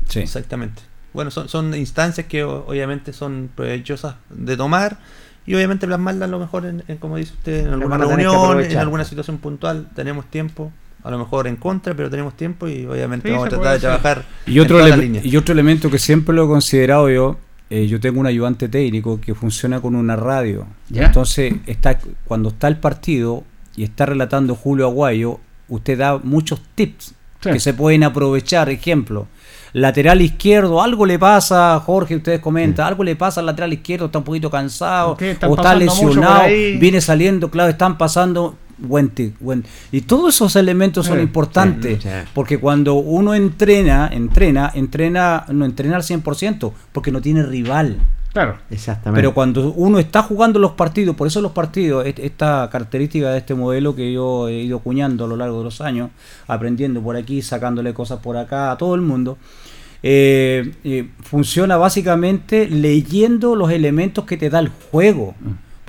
[SPEAKER 4] Sí.
[SPEAKER 3] Exactamente. Bueno, son, son instancias que obviamente son provechosas de tomar y obviamente plasmarlas a lo mejor, en, en, como dice usted, en alguna reunión, en alguna situación puntual. Tenemos tiempo, a lo mejor en contra, pero tenemos tiempo y obviamente
[SPEAKER 1] Sí,
[SPEAKER 3] vamos a tratar de trabajar
[SPEAKER 4] Y otro,
[SPEAKER 3] en líneas.
[SPEAKER 4] y otro elemento que siempre lo he considerado yo, eh, yo tengo un ayudante técnico que funciona con una radio.
[SPEAKER 1] Ya.
[SPEAKER 4] Entonces, está, cuando está el partido y está relatando Julio Aguayo, usted da muchos tips
[SPEAKER 1] Sí.
[SPEAKER 4] que se pueden aprovechar. Ejemplo, lateral izquierdo, algo le pasa, Jorge, ustedes comentan, algo le pasa al lateral izquierdo, está un poquito cansado, o está lesionado, viene saliendo, claro, están pasando. Y todos esos elementos son
[SPEAKER 1] Sí,
[SPEAKER 4] importantes, porque cuando uno entrena, entrena, entrena, no entrena al 100%, porque no tiene rival.
[SPEAKER 1] Claro.
[SPEAKER 2] Exactamente.
[SPEAKER 4] Pero cuando uno está jugando los partidos, por eso los partidos, esta característica de este modelo que yo he ido cuñando a lo largo de los años, aprendiendo por aquí, sacándole cosas por acá a todo el mundo, eh, eh, funciona básicamente leyendo los elementos que te da el juego.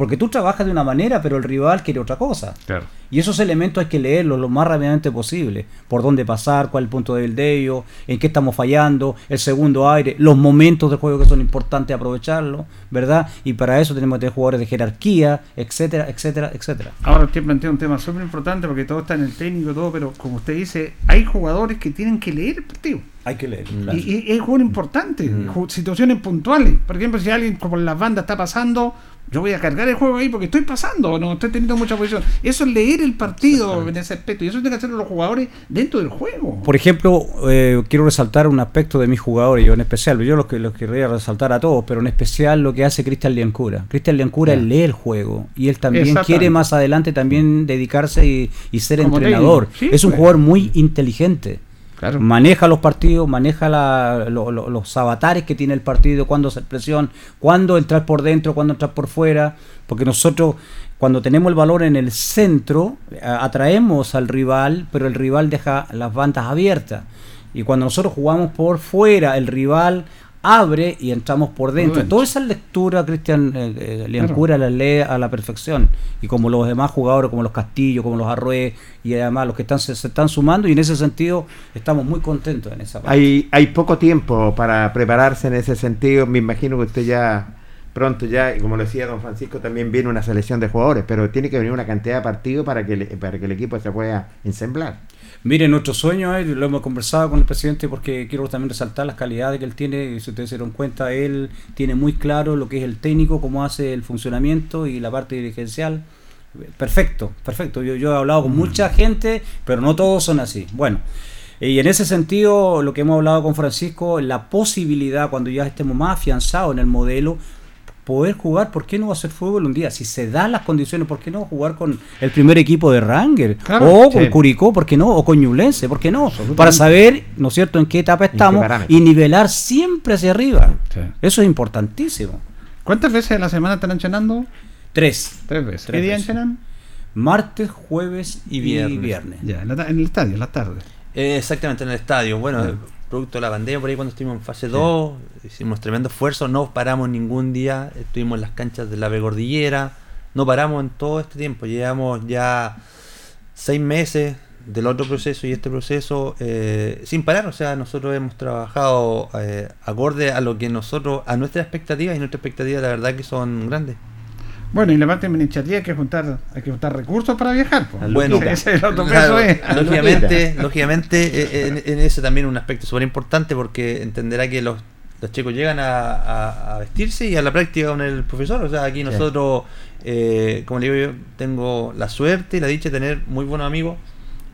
[SPEAKER 4] Porque tú trabajas de una manera, pero el rival quiere otra cosa.
[SPEAKER 1] Claro.
[SPEAKER 4] Y esos elementos hay que leerlos lo más rápidamente posible. Por dónde pasar, cuál es el punto débil de ellos, en qué estamos fallando, el segundo aire, los momentos del juego que son importantes aprovecharlos, ¿verdad? Y para eso tenemos que tener jugadores de jerarquía, etcétera, etcétera, etcétera.
[SPEAKER 1] Ahora usted plantea un tema súper importante porque todo está en el técnico y todo, pero como usted dice, hay jugadores que tienen que leer el partido.
[SPEAKER 4] Hay que leer.
[SPEAKER 1] Y, y es juego importante, ju- situaciones puntuales. Por ejemplo, si alguien como en las bandas está pasando, yo voy a cargar el juego ahí porque estoy pasando, no estoy teniendo mucha posición. Eso es leer el partido en ese aspecto. Y eso tiene que hacerlo los jugadores dentro del juego.
[SPEAKER 4] Por ejemplo, eh, quiero resaltar un aspecto de mis jugadores, yo en especial, yo los que los querría resaltar a todos, pero en especial lo que hace Cristian Liancura. Cristian Liancura lee el juego y él también quiere más adelante también dedicarse y, y ser
[SPEAKER 1] Como
[SPEAKER 4] entrenador.
[SPEAKER 1] Sí,
[SPEAKER 4] es un
[SPEAKER 1] pues.
[SPEAKER 4] jugador muy inteligente. Maneja los partidos, maneja la- lo- lo- los avatares que tiene el partido, cuándo hacer presión, cuándo entrar por dentro, cuándo entrar por fuera, porque nosotros cuando tenemos el valor en el centro, a- atraemos al rival, pero el rival deja las bandas abiertas. Y cuando nosotros jugamos por fuera, el rival abre y entramos por dentro. Toda esa lectura, Cristian eh, eh, Liancura la lee a la perfección. Y como los demás jugadores, como los Castillo, como los Arrué, y además los que están se, se están sumando, y en ese sentido estamos muy contentos en esa parte.
[SPEAKER 2] Hay, hay poco tiempo para prepararse en ese sentido. Me imagino que usted ya pronto ya, y como lo decía don Francisco, también viene una selección de jugadores, pero tiene que venir una cantidad de partidos para que, le- para que el equipo se pueda ensamblar.
[SPEAKER 4] Miren, nuestro sueño es, lo hemos conversado con el presidente porque quiero también resaltar las calidades que él tiene. Si ustedes se dieron cuenta, él tiene muy claro lo que es el técnico, cómo hace el funcionamiento y la parte dirigencial. Perfecto, perfecto. Yo, yo he hablado con mucha gente, pero no todos son así. Bueno, y en ese sentido, lo que hemos hablado con Francisco, la posibilidad, cuando ya estemos más afianzados en el modelo, poder jugar, ¿por qué no hacer fútbol un día? Si se dan las condiciones, ¿por qué no jugar con el primer equipo de Ranger?
[SPEAKER 1] Claro,
[SPEAKER 4] o con
[SPEAKER 2] sí.
[SPEAKER 4] Curicó, ¿por qué no? O con Ñublense, ¿por qué no? Para saber, ¿no es cierto?, en qué etapa estamos y nivelar siempre hacia arriba.
[SPEAKER 1] Sí.
[SPEAKER 4] Eso es importantísimo.
[SPEAKER 1] ¿Cuántas veces a la semana están entrenando?
[SPEAKER 4] Tres.
[SPEAKER 1] Tres veces.
[SPEAKER 4] Tres
[SPEAKER 1] ¿Qué día entrenan?
[SPEAKER 4] Martes, jueves y
[SPEAKER 3] Y
[SPEAKER 4] viernes.
[SPEAKER 3] viernes.
[SPEAKER 1] Ya, en, el estadio, en la tarde.
[SPEAKER 3] Eh, exactamente, en el estadio. Bueno. Producto de la pandemia, por ahí cuando estuvimos en fase 2, hicimos tremendo esfuerzo, no paramos ningún día, estuvimos en las canchas de la Cordillera, no paramos en todo este tiempo, llevamos ya seis meses del otro proceso y este proceso eh, sin parar, o sea, nosotros hemos trabajado eh, acorde a lo que nosotros, a nuestras expectativas y nuestras expectativas la verdad que son grandes.
[SPEAKER 1] Bueno, y la parte administrativa hay que juntar, hay que juntar recursos para viajar. po.
[SPEAKER 3] Bueno,
[SPEAKER 1] Ese- ese es el otro
[SPEAKER 3] Claro,
[SPEAKER 1] peso, ¿eh? *laughs*
[SPEAKER 3] lógicamente, lógicamente eh, en, en ese también un aspecto súper importante porque entenderá que los, los chicos llegan a, a- a vestirse y a la práctica con el profesor. O sea, aquí nosotros, eh, como le digo yo, tengo la suerte y la dicha de tener muy buenos amigos.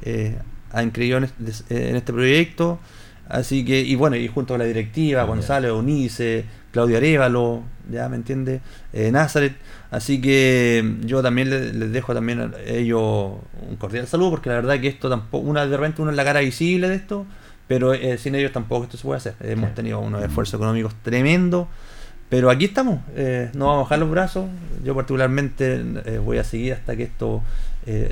[SPEAKER 3] eh, han creído en este, en este proyecto, Así que, y bueno, y junto a la directiva, Gonzalo, Unice, Claudio Arevalo, ya me entiende, eh, Nazaret. Así que yo también les, les dejo también a ellos un cordial saludo, porque la verdad que esto tampoco, una de repente uno es la cara visible de esto, pero eh, sin ellos tampoco esto se puede hacer. Hemos tenido unos esfuerzos económicos tremendos, pero aquí estamos, eh, no vamos a bajar los brazos. Yo particularmente eh, voy a seguir hasta que esto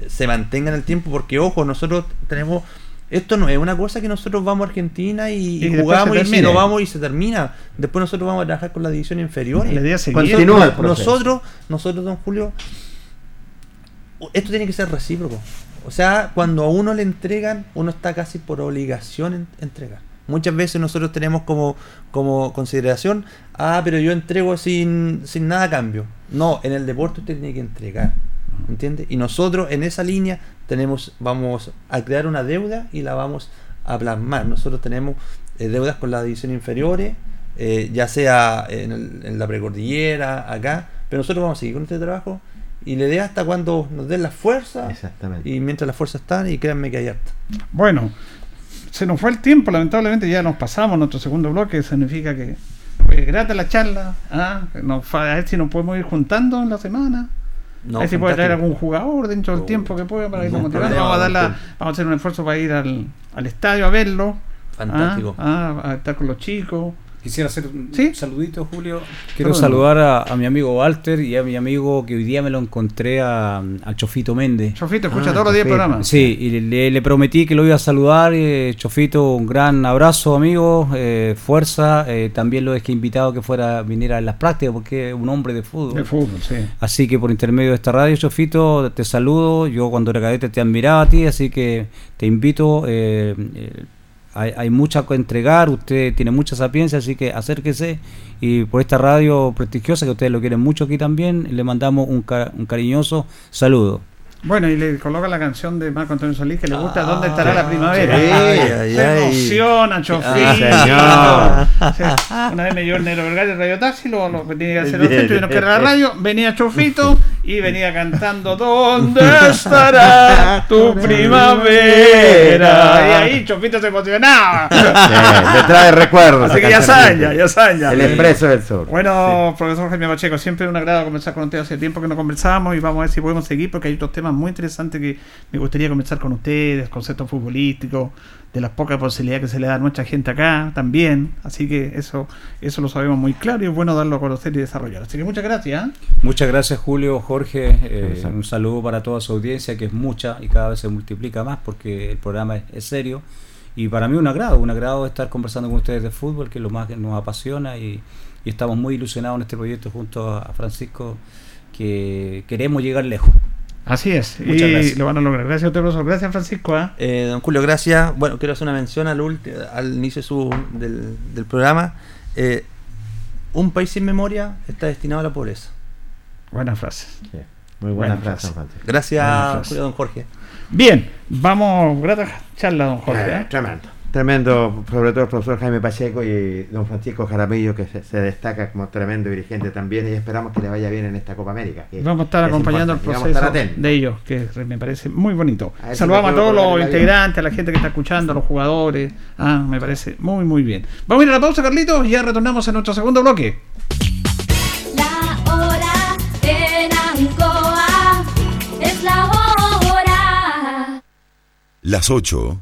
[SPEAKER 3] se mantenga en el tiempo, porque ojo, nosotros tenemos... Esto no es una cosa que nosotros vamos a Argentina y,
[SPEAKER 1] Y
[SPEAKER 3] y
[SPEAKER 1] después
[SPEAKER 3] jugamos y si no vamos y se termina. Después nosotros vamos a trabajar con la división inferior.
[SPEAKER 1] La idea
[SPEAKER 2] proceso.
[SPEAKER 3] Nosotros, nosotros, don Julio, esto tiene que ser recíproco. O sea, cuando a uno le entregan, uno está casi por obligación en entregar. Muchas veces nosotros tenemos como, como consideración, ah, pero yo entrego sin, sin nada a cambio. No, en el deporte usted tiene que entregar. ¿Entiende? Y nosotros en esa línea tenemos, vamos a crear una deuda y la vamos a plasmar. Nosotros tenemos eh, deudas con las divisiones inferiores, eh, ya sea en, el- en la precordillera, acá, pero nosotros vamos a seguir con este trabajo y la idea hasta cuando nos den las fuerzas
[SPEAKER 2] Exactamente.
[SPEAKER 3] y mientras las fuerzas están y créanme que hay harta.
[SPEAKER 1] Bueno, se nos fue el tiempo, lamentablemente ya nos pasamos nuestro segundo bloque, significa que fue grata la charla, ¿ah? Nos a ver si nos podemos ir juntando en la semana.
[SPEAKER 3] No,
[SPEAKER 1] a ver si puede traer algún jugador dentro del
[SPEAKER 3] Oh,
[SPEAKER 1] tiempo que pueda para irlo
[SPEAKER 2] no,
[SPEAKER 1] Vamos a, dar la- vamos a hacer un esfuerzo para ir al, al estadio a verlo.
[SPEAKER 3] Fantástico.
[SPEAKER 1] ¿ah? Ah, a estar con los chicos.
[SPEAKER 4] Quisiera hacer un
[SPEAKER 1] ¿Sí?
[SPEAKER 4] saludito, Julio. Quiero
[SPEAKER 1] Perdón.
[SPEAKER 4] saludar a, a mi amigo Walter y a mi amigo que hoy día me lo encontré a, a Chofito Méndez.
[SPEAKER 1] Chofito, escucha
[SPEAKER 2] Ah,
[SPEAKER 1] todos los días el programa.
[SPEAKER 4] Sí, y le, le prometí que lo iba a saludar. eh, Chofito, un gran abrazo, amigo. eh, fuerza. eh, también lo dejé invitado que fuera viniera a las prácticas porque es un hombre de fútbol.
[SPEAKER 1] De fútbol, sí.
[SPEAKER 4] Así que por intermedio de esta radio, Chofito, te saludo. Yo cuando era cadete te admiraba a ti, así que te invito. eh, eh, hay, hay mucha que entregar, usted tiene mucha sapiencia, así que acérquese. Y por esta radio prestigiosa, que ustedes lo quieren mucho aquí también, le mandamos un, ca- un cariñoso saludo.
[SPEAKER 1] Bueno, y le coloca la canción de Marco Antonio Solís que le gusta
[SPEAKER 4] Ah,
[SPEAKER 1] ¿Dónde estará la primavera?
[SPEAKER 3] Ay, ay,
[SPEAKER 1] Se
[SPEAKER 3] ay.
[SPEAKER 1] emociona, Chofito.
[SPEAKER 2] Ah, *laughs*
[SPEAKER 1] Una vez me llevó el negro Vergara de Radio Taxi, lo, lo tenía que hacer *laughs*
[SPEAKER 2] Bien.
[SPEAKER 1] los tuvieron que ir a la radio, venía Chofito y venía cantando ¿Dónde *laughs* estará tu primavera? Y ahí Chofito se emocionaba.
[SPEAKER 2] Eh, le trae recuerdos.
[SPEAKER 1] Así que ya saben, ya, ya.
[SPEAKER 2] El expreso del sur.
[SPEAKER 1] Bueno, profesor Jaime Pacheco, siempre un agrado conversar con usted. Hace tiempo que no conversábamos y vamos a ver si podemos seguir porque hay otros temas muy interesantes que me gustaría conversar con ustedes, conceptos futbolísticos, de las pocas posibilidades que se le da a nuestra gente acá también. Así que eso eso lo sabemos muy claro y es bueno darlo a conocer y desarrollar. Así que muchas gracias. ¿eh?
[SPEAKER 4] Muchas gracias Julio, Jorge. eh, un saludo para toda su audiencia, que es mucha y cada vez se multiplica más porque el programa es, es serio. Y para mí un agrado, un agrado estar conversando con ustedes de fútbol, que es lo más que nos apasiona y, y estamos muy ilusionados en este proyecto junto a Francisco, que queremos llegar lejos.
[SPEAKER 1] Así es.
[SPEAKER 4] Muchas
[SPEAKER 1] y
[SPEAKER 4] gracias.
[SPEAKER 1] lo van a lograr. Gracias a usted, profesor. Gracias, Francisco. ¿eh?
[SPEAKER 3] Eh, don Julio, gracias. Bueno, quiero hacer una mención al, ulti- al inicio su- del, del programa. Eh, un país sin memoria está destinado a la pobreza.
[SPEAKER 1] Buenas frases.
[SPEAKER 2] Sí, Muy buena
[SPEAKER 1] Buena
[SPEAKER 2] frase,
[SPEAKER 1] frase.
[SPEAKER 2] Francisco.
[SPEAKER 3] Gracias,
[SPEAKER 1] Buena frase.
[SPEAKER 3] Julio, don Jorge.
[SPEAKER 1] Bien, vamos. Grata charla, don Jorge.
[SPEAKER 2] Eh,
[SPEAKER 1] ¿eh?
[SPEAKER 2] Tremendo. Tremendo, sobre todo el profesor Jaime Pacheco y don Francisco Jaramillo, que se, se destaca como tremendo dirigente también, y esperamos que le vaya bien en esta Copa América. que
[SPEAKER 1] Vamos a estar
[SPEAKER 2] es
[SPEAKER 1] acompañando el proceso de ellos, que me parece muy bonito.
[SPEAKER 2] A
[SPEAKER 1] Saludamos a todos los integrantes, a la gente que está escuchando, a los jugadores. Ah, me parece muy, muy bien. Vamos a ir a la pausa, Carlitos, y ya retornamos a nuestro segundo bloque.
[SPEAKER 5] La hora en Ancoa es la hora.
[SPEAKER 6] Las 8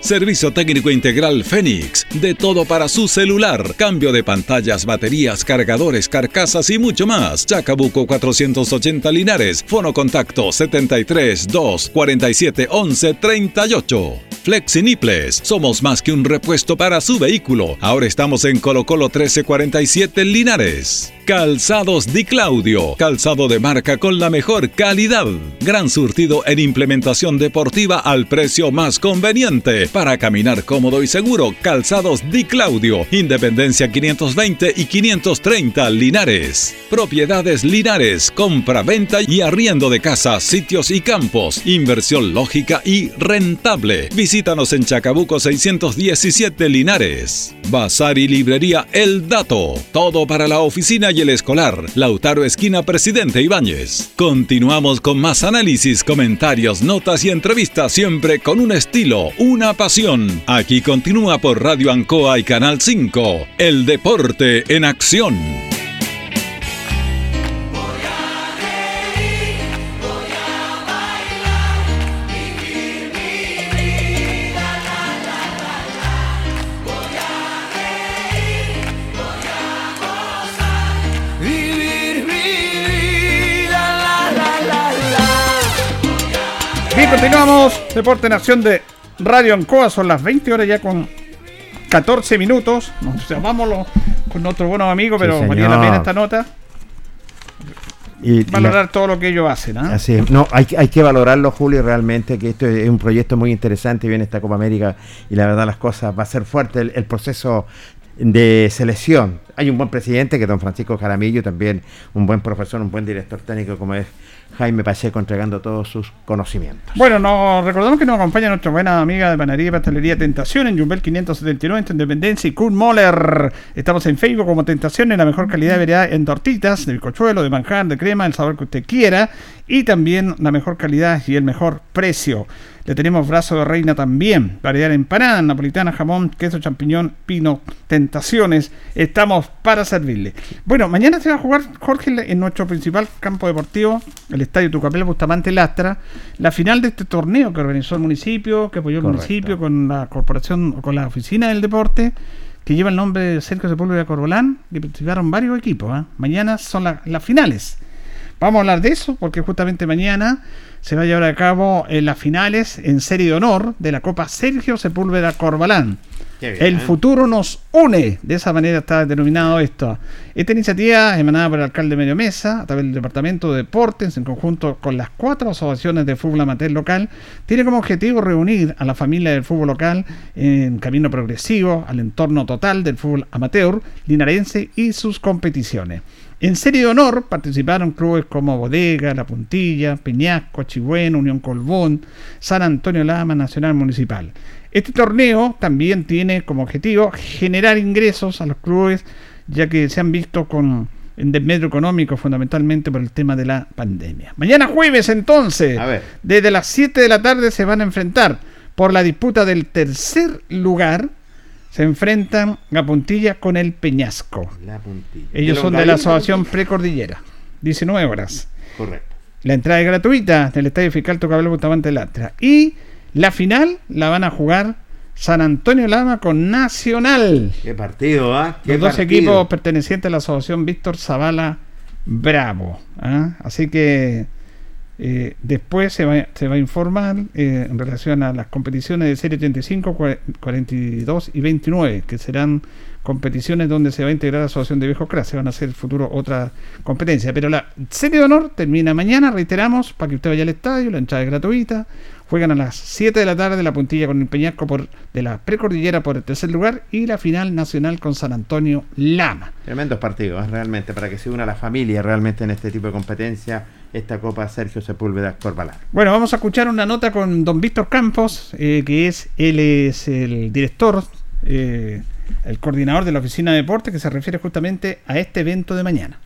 [SPEAKER 7] Servicio técnico integral Fénix. De todo para su celular. Cambio de pantallas, baterías, cargadores, carcasas y mucho más. Chacabuco 480 Linares. Fono contacto 73 2 47 11 38. Flexiniples. Somos más que un repuesto para su vehículo. Ahora estamos en Colo Colo 1347 Linares. Calzados Di Claudio. Calzado de marca con la mejor calidad. Gran surtido en implementación deportiva al precio más conveniente. Para caminar cómodo y seguro. Calzados Di Claudio. Independencia 520 y 530 Linares. Propiedades Linares. Compra, venta y arriendo de casas, sitios y campos. Inversión lógica y rentable. Visítanos en Chacabuco 617 Linares. Bazar y librería El Dato. Todo para la oficina y el escolar. Lautaro Esquina Presidente Ibáñez. Continuamos con más análisis, comentarios, notas y entrevistas siempre con un estilo, una pasión. Aquí continúa por Radio Ancoa y Canal 5. El deporte en acción.
[SPEAKER 1] Continuamos. Deporte Nación de Radio Ancoa. Son las 20 horas ya con 14 minutos. Nos llamámoslo con nuestro buenos amigos, pero
[SPEAKER 2] Sí,
[SPEAKER 1] valía la
[SPEAKER 2] señor.
[SPEAKER 1] pena esta nota.
[SPEAKER 2] Y
[SPEAKER 1] Valorar todo lo que ellos hacen. ¿ah?
[SPEAKER 2] Así es. No, hay, que- hay que valorarlo, Julio, realmente, que esto es un proyecto muy interesante viene esta Copa América y la verdad las cosas, va a ser fuerte el, el proceso de selección. Hay un buen presidente que es don Francisco Jaramillo, también un buen profesor, un buen director técnico como es Jaime Pacheco entregando todos sus conocimientos.
[SPEAKER 1] Bueno, nos recordamos que nos acompaña nuestra buena amiga de panadería y pastelería Tentación en Jumbel 579 entre Independencia y Kurt Moller. Estamos en Facebook como Tentación en la mejor calidad de variedad en tortitas, de bizcochuelo, de manjar, de crema, el sabor que usted quiera y también la mejor calidad y el mejor precio. Le tenemos brazo de reina también, variedad de empanada, napolitana, jamón, queso, champiñón, pino, tentaciones. Estamos para servirle. Bueno, mañana se va a jugar, Jorge, en nuestro principal campo deportivo, el Estadio Tucapel Bustamante Lastra, la final de este torneo que organizó el municipio, que apoyó el
[SPEAKER 2] Correcto.
[SPEAKER 1] municipio con la corporación, con la oficina del deporte, que lleva el nombre de Sergio Sepúlveda Corbolán, que participaron varios equipos. ¿ah? Mañana son la- las finales. Vamos a hablar de eso porque justamente mañana se va a llevar a cabo en las finales en serie de honor de la Copa Sergio Sepúlveda Corbalán.
[SPEAKER 2] Bien,
[SPEAKER 1] El
[SPEAKER 2] ¿eh?
[SPEAKER 1] futuro nos une. De esa manera está denominado esto. Esta iniciativa emanada por el alcalde Medio Mesa a través del Departamento de Deportes en conjunto con las cuatro asociaciones de fútbol amateur local. Tiene como objetivo reunir a la familia del fútbol local en camino progresivo al entorno total del fútbol amateur linarense y sus competiciones. En serie de honor participaron clubes como Bodega, La Puntilla, Peñasco, Chigüeno, Unión Colbón, San Antonio Lama, Nacional Municipal. Este torneo también tiene como objetivo generar ingresos a los clubes, ya que se han visto con en desmedro económico fundamentalmente por el tema de la pandemia. Mañana jueves entonces,
[SPEAKER 2] A ver.
[SPEAKER 1] desde las 7 de la tarde se van a enfrentar por la disputa del tercer lugar. Se enfrentan a Puntilla con el Peñasco.
[SPEAKER 2] La puntilla.
[SPEAKER 1] Ellos
[SPEAKER 2] ¿De
[SPEAKER 1] son de la? Asociación Precordillera. 19 horas.
[SPEAKER 2] Correcto.
[SPEAKER 1] La entrada es gratuita del Estadio Fiscal Tocabel Bustamante Lastra. Y la final la van a jugar San Antonio Lama con Nacional.
[SPEAKER 2] Qué partido, ¿ah? Qué
[SPEAKER 1] Los dos
[SPEAKER 2] partido.
[SPEAKER 1] equipos pertenecientes a la Asociación Víctor Zavala Bravo. ¿ah? Así que eh, después se va, se va a informar eh, en relación a las competiciones de Serie 85, cua- 42 y 29, que serán competiciones donde se va a integrar la Asociación de Viejos Cras. Se van a hacer futuro otra competencia. Pero la Serie de Honor termina mañana, reiteramos, para que usted vaya al estadio, la entrada es gratuita. Juegan a las 7 de la tarde la puntilla con el Peñasco por, de la precordillera por el tercer lugar y la final nacional con San Antonio Lama.
[SPEAKER 2] Tremendos partidos, realmente, para que se una la familia realmente en este tipo de competencia, esta Copa Sergio Sepúlveda Corbalán.
[SPEAKER 1] Bueno, vamos a escuchar una nota con don Víctor Campos, eh, que es, él es el director, eh, el coordinador de la Oficina de Deporte, que se refiere justamente a este evento de mañana.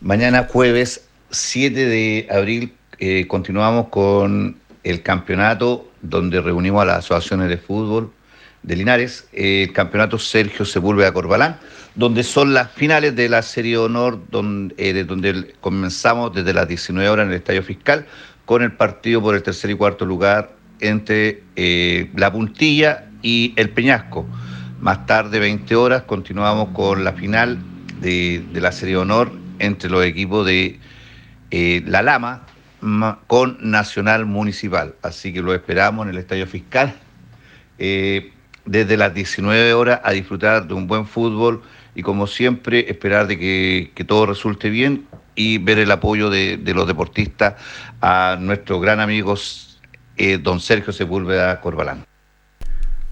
[SPEAKER 8] Mañana jueves 7 de abril eh, continuamos con el campeonato donde reunimos a las asociaciones de fútbol de Linares, el campeonato Sergio Sepúlveda Corbalán, donde son las finales de la Serie Honor, donde, eh, de donde comenzamos desde las 19 horas en el Estadio Fiscal con el partido por el tercer y cuarto lugar entre eh, La Puntilla y El Peñasco. Más tarde, 20 horas, continuamos con la final de, la Serie Honor entre los equipos de eh, La Lama ma- con Nacional Municipal. Así que lo esperamos en el Estadio Fiscal eh, desde las 19 horas a disfrutar de un buen fútbol y como siempre esperar de que, que todo resulte bien y ver el apoyo de, de los deportistas a nuestro gran amigo eh, don Sergio Sepúlveda Corbalán.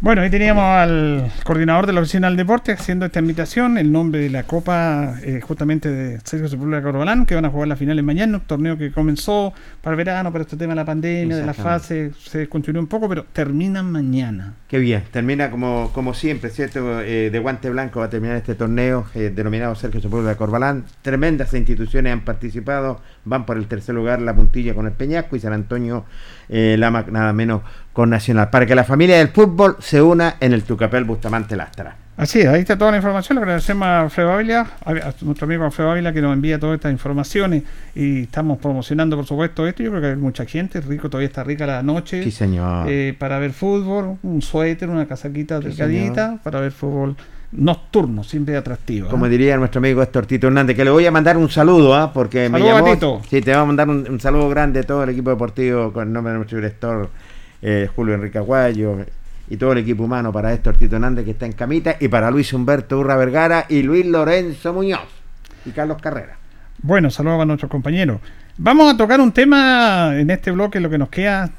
[SPEAKER 1] Bueno, ahí teníamos al coordinador de la Oficina del Deporte haciendo esta invitación, el nombre de la Copa eh, justamente de Sergio Sepúlveda Corbalán, que van a jugar las finales mañana, un torneo que comenzó para el verano, pero este tema de la pandemia, de la fase, se descontinuó un poco, pero terminan mañana.
[SPEAKER 2] Qué bien, termina como, como siempre, ¿cierto? Eh, de guante blanco va a terminar este torneo eh, denominado Sergio Sepúlveda Corbalán. Tremendas instituciones han participado, van por el tercer lugar La Puntilla con el Peñasco y San Antonio eh, Lama nada menos con Nacional. Para que la familia del fútbol se una en el Tucapel Bustamante Lastra.
[SPEAKER 1] Así es, ahí está toda la información. Le agradecemos a Alfredo Ávila, a a nuestro amigo Alfredo Ávila, que nos envía todas estas informaciones y estamos promocionando, por supuesto, esto. Yo creo que hay mucha gente, rico, todavía está rica la noche.
[SPEAKER 2] Sí, señor.
[SPEAKER 1] eh, para ver fútbol, un suéter, una casaquita
[SPEAKER 2] Sí,
[SPEAKER 1] delgadita, para ver fútbol nocturno, siempre atractivo. ¿eh?
[SPEAKER 2] Como diría nuestro amigo Héctor Tito Hernández, que le voy a mandar un saludo, ¿ah? porque me
[SPEAKER 1] Saludo,
[SPEAKER 2] llamó.
[SPEAKER 1] Tito.
[SPEAKER 2] Sí, te voy a mandar un, un saludo grande a todo el equipo deportivo con el nombre de nuestro director eh, Julio Enrique Aguayo y todo el equipo humano para Héctor Tito Hernández que está en camita y para Luis Humberto Urra Vergara y Luis Lorenzo Muñoz y Carlos Carrera.
[SPEAKER 1] Bueno, saludos a nuestros compañeros. Vamos a tocar un tema en este bloque, lo que nos queda,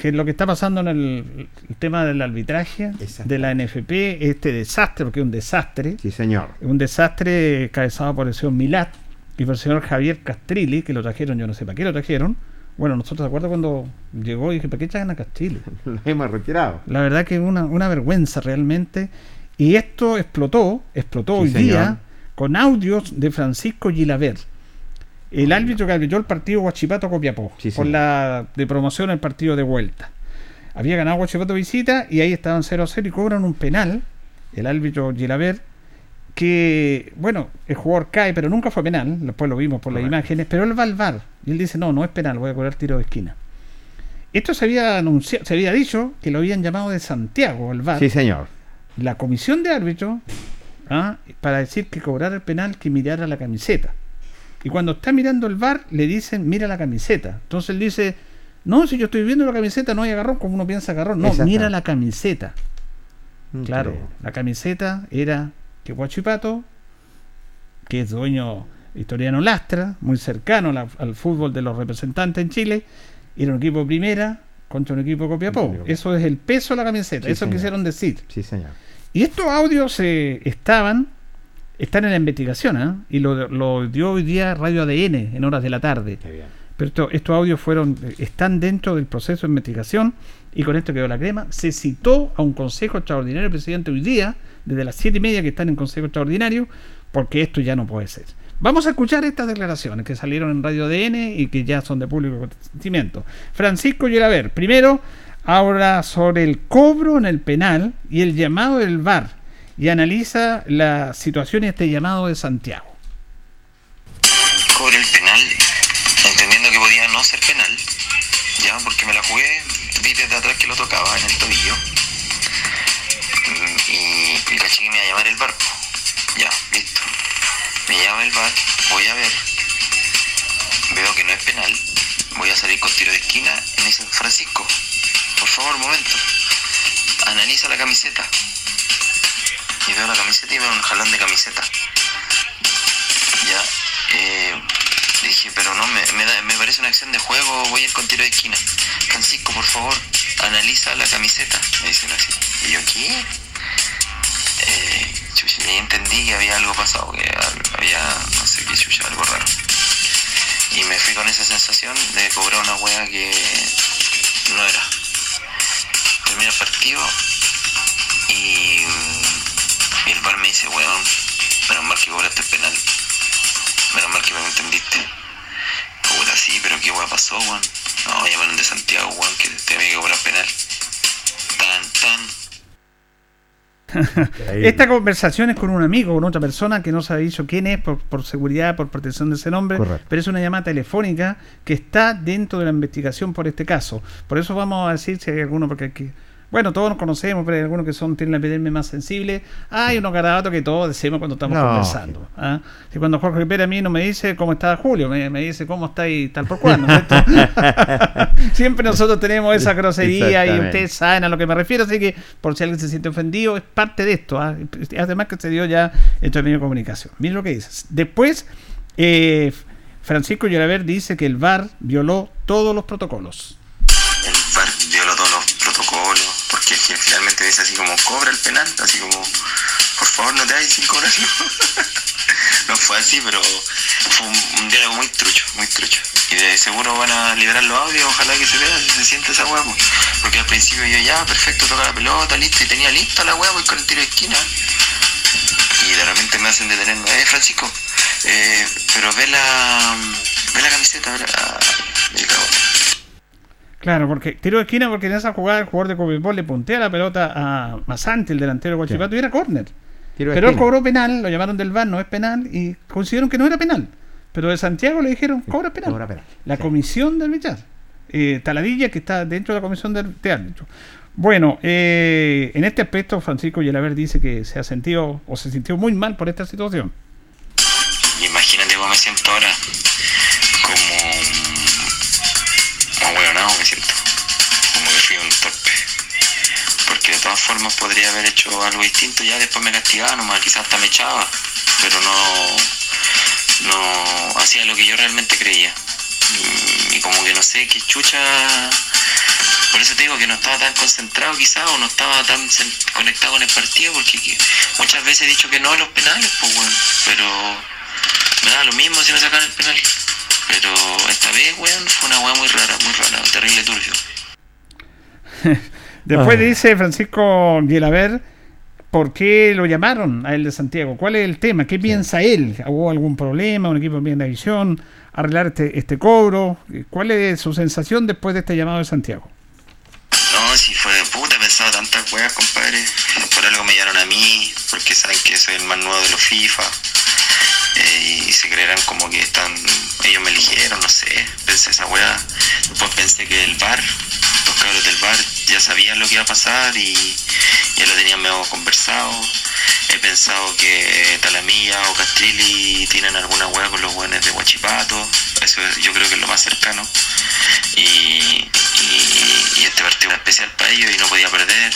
[SPEAKER 1] que lo que está pasando en el, el tema del arbitraje de la NFP, este desastre, porque es un desastre.
[SPEAKER 2] Sí, señor.
[SPEAKER 1] Un desastre cabezado por el señor Milat y por el señor Javier Castrilli, que lo trajeron, yo no sé para qué lo trajeron. Bueno, nosotros, ¿te acuerdas cuando llegó y dije, ¿para qué traen a Castrilli? *laughs*
[SPEAKER 2] Lo hemos retirado.
[SPEAKER 1] La verdad que es una, una vergüenza realmente. Y esto explotó, explotó
[SPEAKER 2] Sí,
[SPEAKER 1] hoy
[SPEAKER 2] señor.
[SPEAKER 1] día con audios de Francisco Gilaver, el árbitro que arbitró el partido Guachipato Copiapó,
[SPEAKER 2] Sí,
[SPEAKER 1] por la de promoción el partido de vuelta. Había ganado Guachipato visita y ahí estaban 0 a 0 y cobran un penal, el árbitro Gilaver, que, bueno, el jugador cae, pero nunca fue penal, después lo vimos por las
[SPEAKER 2] Correcto.
[SPEAKER 1] imágenes, pero él va al VAR y él dice, no, no es penal, voy a cobrar tiro de esquina. Esto se había anunciado, se había dicho que lo habían llamado de Santiago al VAR,
[SPEAKER 2] Sí, señor.
[SPEAKER 1] la comisión de árbitros, ¿ah? para decir que cobrar el penal que mirara la camiseta. Y cuando está mirando el VAR, le dicen, mira la camiseta. Entonces él dice, no, si yo estoy viendo la camiseta, no hay agarrón, como uno piensa agarrón. No, mira la camiseta. Claro,
[SPEAKER 2] Increíble.
[SPEAKER 1] la camiseta era que Guachipato, que es dueño historiano Lastra, muy cercano la- al fútbol de los representantes en Chile, era un equipo primera contra un equipo Copiapó.
[SPEAKER 2] Copiapó.
[SPEAKER 1] Eso es el peso de la camiseta,
[SPEAKER 2] Sí,
[SPEAKER 1] eso
[SPEAKER 2] señor.
[SPEAKER 1] quisieron decir.
[SPEAKER 2] Sí, señor.
[SPEAKER 1] Y estos audios eh, estaban, están en la investigación, ¿ah? y lo, lo dio hoy día Radio ADN en horas de la tarde.
[SPEAKER 2] Qué bien.
[SPEAKER 1] Pero esto- estos audios fueron, eh, están dentro del proceso de investigación y con esto quedó la crema. Se citó a un consejo extraordinario presidente hoy día, desde las siete y media que están en consejo extraordinario, porque esto ya no puede ser. Vamos a escuchar estas declaraciones que salieron en Radio ADN y que ya son de público conocimiento. Francisco Lloraver, primero, habla sobre el cobro en el penal y el llamado del VAR y analiza la situación y este llamado de Santiago.
[SPEAKER 9] cobré el penal, entendiendo que podía no ser penal, ya, porque me la jugué, vi desde atrás que lo tocaba en el tobillo, y, y la chica me iba a llamar el bar, po. ya, listo, me llama el bar, voy a ver, veo que no es penal, voy a salir con tiro de esquina, y me dicen, Francisco, por favor, momento, analiza la camiseta, veo la camiseta y veo un jalón de camiseta, ya, eh, dije, pero no, me, me, parece una acción de juego, voy a ir con tiro de esquina. Francisco, por favor, analiza la camiseta, me dicen así. Y yo, ¿qué? Eh, y ahí entendí que había algo pasado, que había, no sé qué chucha, algo raro. Y me fui con esa sensación de cobrar una wea que no era. Termina el partido el penal. Menos mal que me entendiste. Puta, sí, pero qué weá pasó, weón. No, llamaron de Santiago, weón, que te había que cobrar penal. Tan, tan. *laughs*
[SPEAKER 1] Esta conversación es con un amigo, con otra persona que no se ha dicho quién es por, por seguridad, por protección de ese nombre,
[SPEAKER 2] Correcto.
[SPEAKER 1] pero es una llamada telefónica que está dentro de la investigación por este caso. Por eso vamos a decir si hay alguno, porque aquí, bueno, todos nos conocemos, pero hay algunos que son tienen la epidermis más sensible. Hay unos garabatos que todos decimos cuando estamos
[SPEAKER 2] No.
[SPEAKER 1] conversando. ¿ah? Si cuando Jorge Pérez a mí no me dice cómo está Julio, me, me dice cómo está y tal por cual. *laughs* Siempre nosotros tenemos esa grosería y ustedes saben a lo que me refiero, así que por si alguien se siente ofendido, es parte de esto. ¿ah? Además que se dio ya entre medio de comunicación. Miren lo que dices. Después, eh, Francisco Lloraver dice que el VAR violó todos los protocolos.
[SPEAKER 9] Es que finalmente dice así como, cobra el penal, así como, por favor no te vayas sin cobrarlo. no fue así, pero fue un, diálogo muy trucho, muy trucho. Y de seguro van a liberar los audios, ojalá que se vea, si se siente esa hueá, pues. porque al principio yo ya, perfecto, toca la pelota, listo, y tenía listo la hueá, voy con el tiro de esquina. Y de repente me hacen detenerme, eh, Francisco, eh, pero ve la, ve la camiseta, ve la... ah.
[SPEAKER 1] Claro, porque tiro de esquina porque en esa jugada el jugador de Cobibol le puntea la pelota a Masante, el delantero de Guachipato, y era córner. Pero él cobró penal, lo llamaron del VAR, no es penal, y consideraron que no era penal. Pero de Santiago le dijeron, cobra penal.
[SPEAKER 2] cobra penal.
[SPEAKER 1] La
[SPEAKER 2] Sí.
[SPEAKER 1] comisión de arbitrar. Eh, Taladilla, que está dentro de la comisión de, de árbitro. Bueno, eh, en este aspecto, Francisco Yelaber dice que se ha sentido, o se sintió muy mal por esta situación.
[SPEAKER 9] Imagínate cómo me siento ahora. Hueonado me siento. Como que fui un torpe. Porque de todas formas podría haber hecho algo distinto. Ya después me castigaba nomás, quizás hasta me echaba. Pero no. No hacía lo que yo realmente creía. Y, como que no sé qué chucha. Por eso te digo que no estaba tan concentrado quizás o no estaba tan conectado con el partido porque que- muchas veces he dicho que no a los penales, pues bueno, pero me da lo mismo si me sacan el penal. Pero esta vez, weón, fue una weá muy rara, muy rara, terrible turbio. *laughs*
[SPEAKER 1] Después
[SPEAKER 2] Ah.
[SPEAKER 1] dice Francisco Yelaber, ¿por qué lo llamaron a él de Santiago? ¿Cuál es el tema? ¿Qué piensa él? ¿Hubo algún problema? ¿Un equipo bien de visión? ¿Arreglar este, este cobro? ¿Cuál es su sensación después de este llamado de Santiago?
[SPEAKER 9] No, si fue de puta, he pensado tantas weas, compadre. Por algo me llamaron a mí, porque saben que soy el más nuevo de los FIFA. Eh, y se creerán como que están. Ellos me eligieron, no sé. Pensé esa wea. Después pensé que el bar, los cabros del bar, ya sabían lo que iba a pasar y ya lo tenían medio conversado. He pensado que Talamilla o Castrilli tienen alguna wea con los buenos de Huachipato. Eso es- yo creo que es lo más cercano. Y, y este partido era especial para ellos y no podía perder.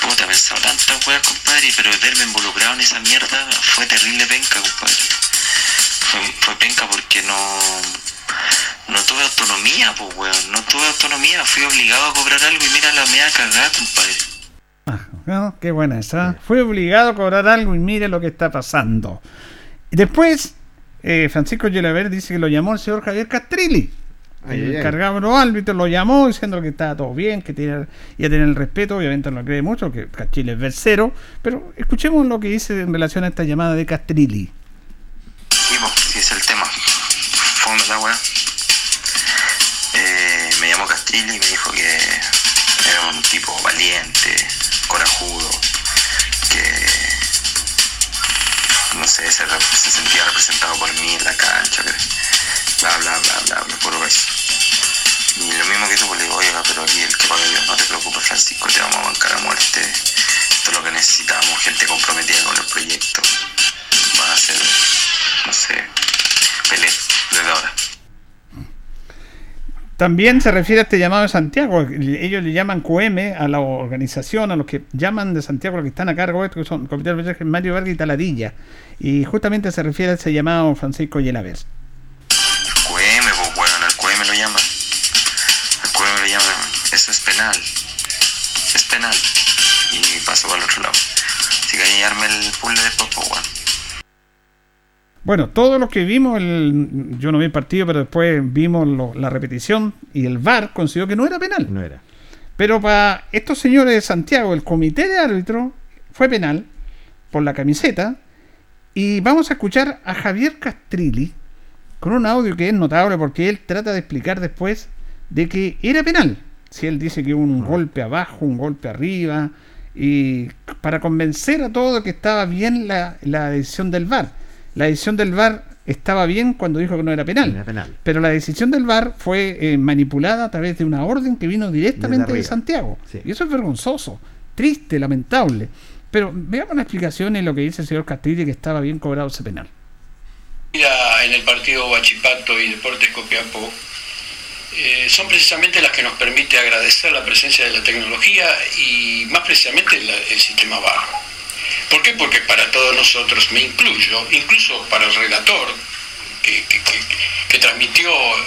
[SPEAKER 9] Puta, he pensado tantas weas, compadre, pero verme involucrado en esa mierda fue terrible penca, compadre. Fue, fue penca porque no, no tuve autonomía, pues weón. No tuve autonomía, fui obligado a cobrar algo y mira la media cagada, compadre.
[SPEAKER 1] Ah. Qué buena esa. Fue obligado a cobrar algo y mire lo que está pasando. Y después, eh, Francisco Yelaber dice que lo llamó el señor Javier Castrilli.
[SPEAKER 2] Ay,
[SPEAKER 1] el
[SPEAKER 2] ay, ay.
[SPEAKER 1] cargado de los árbitros lo llamó diciendo que estaba todo bien, que tenía, iba a tener el respeto. Obviamente no lo cree mucho, que Castrilli es versero. Pero escuchemos lo que dice en relación a esta llamada de Castrilli.
[SPEAKER 9] Sí, pues, sí, es el tema. Fome la weá. Eh, me llamó Castrilli y me dijo que era un tipo valiente, corajudo, que no sé, se, se sentía representado por mí en la cancha, que bla bla bla bla, bla puro eso. Y lo mismo que tú, pues le digo, oiga, pero aquí el que paga Dios, no te preocupes, Francisco, te vamos a bancar a muerte. Esto es lo que necesitamos, gente comprometida con el proyecto. Van a ser, no sé, Pelé, desde ahora.
[SPEAKER 1] También se refiere a este llamado de Santiago. Ellos le llaman QM a la organización, a los que llaman de Santiago, los que están a cargo de esto, que son Comité de Mario Vargas y Taladilla. Y justamente se refiere a ese llamado Francisco Yelaver.
[SPEAKER 9] Penal. Es penal. Y paso para el otro lado. Así que ahí arme el puzzle después, pues bueno.
[SPEAKER 1] Bueno, todos los que vimos, el, yo no vi el partido, pero después vimos lo- la repetición y el VAR consideró que no era penal.
[SPEAKER 2] No era.
[SPEAKER 1] Pero para estos señores de Santiago, el comité de árbitro fue penal por la camiseta. Y vamos a escuchar a Javier Castrilli con un audio que es notable porque él trata de explicar después de que era penal. Si él dice que hubo un golpe abajo, un golpe arriba, y para convencer a todos de que estaba bien la, la decisión del VAR. La decisión del VAR estaba bien cuando dijo que no era penal.
[SPEAKER 2] Era penal.
[SPEAKER 1] Pero la decisión del VAR fue eh, manipulada a través de una orden que vino directamente de. Santiago.
[SPEAKER 2] Sí.
[SPEAKER 1] Y eso es vergonzoso, triste, lamentable. Pero veamos la explicación en lo que dice el señor Castrilli que estaba bien cobrado ese penal.
[SPEAKER 10] Mira, en el partido Huachipato y Deportes Copiapó eh, son precisamente las que nos permite agradecer la presencia de la tecnología y más precisamente el sistema VAR. ¿Por qué? Porque para todos nosotros, me incluyo, incluso para el relator que, transmitió eh,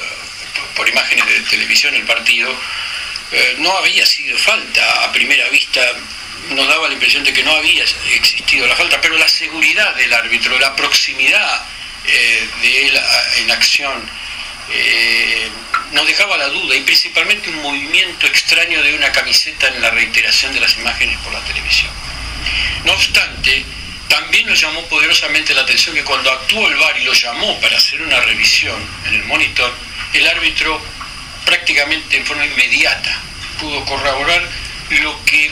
[SPEAKER 10] por imágenes de televisión el partido, eh, no había sido falta. A primera vista nos daba la impresión de que no había existido la falta, pero la seguridad del árbitro, la proximidad de él en acción, eh, nos dejaba la duda y principalmente un movimiento extraño de una camiseta en la reiteración de las imágenes por la televisión. No obstante, también nos llamó poderosamente la atención que cuando actuó el VAR y lo llamó para hacer una revisión en el monitor, el árbitro prácticamente en forma inmediata pudo corroborar lo que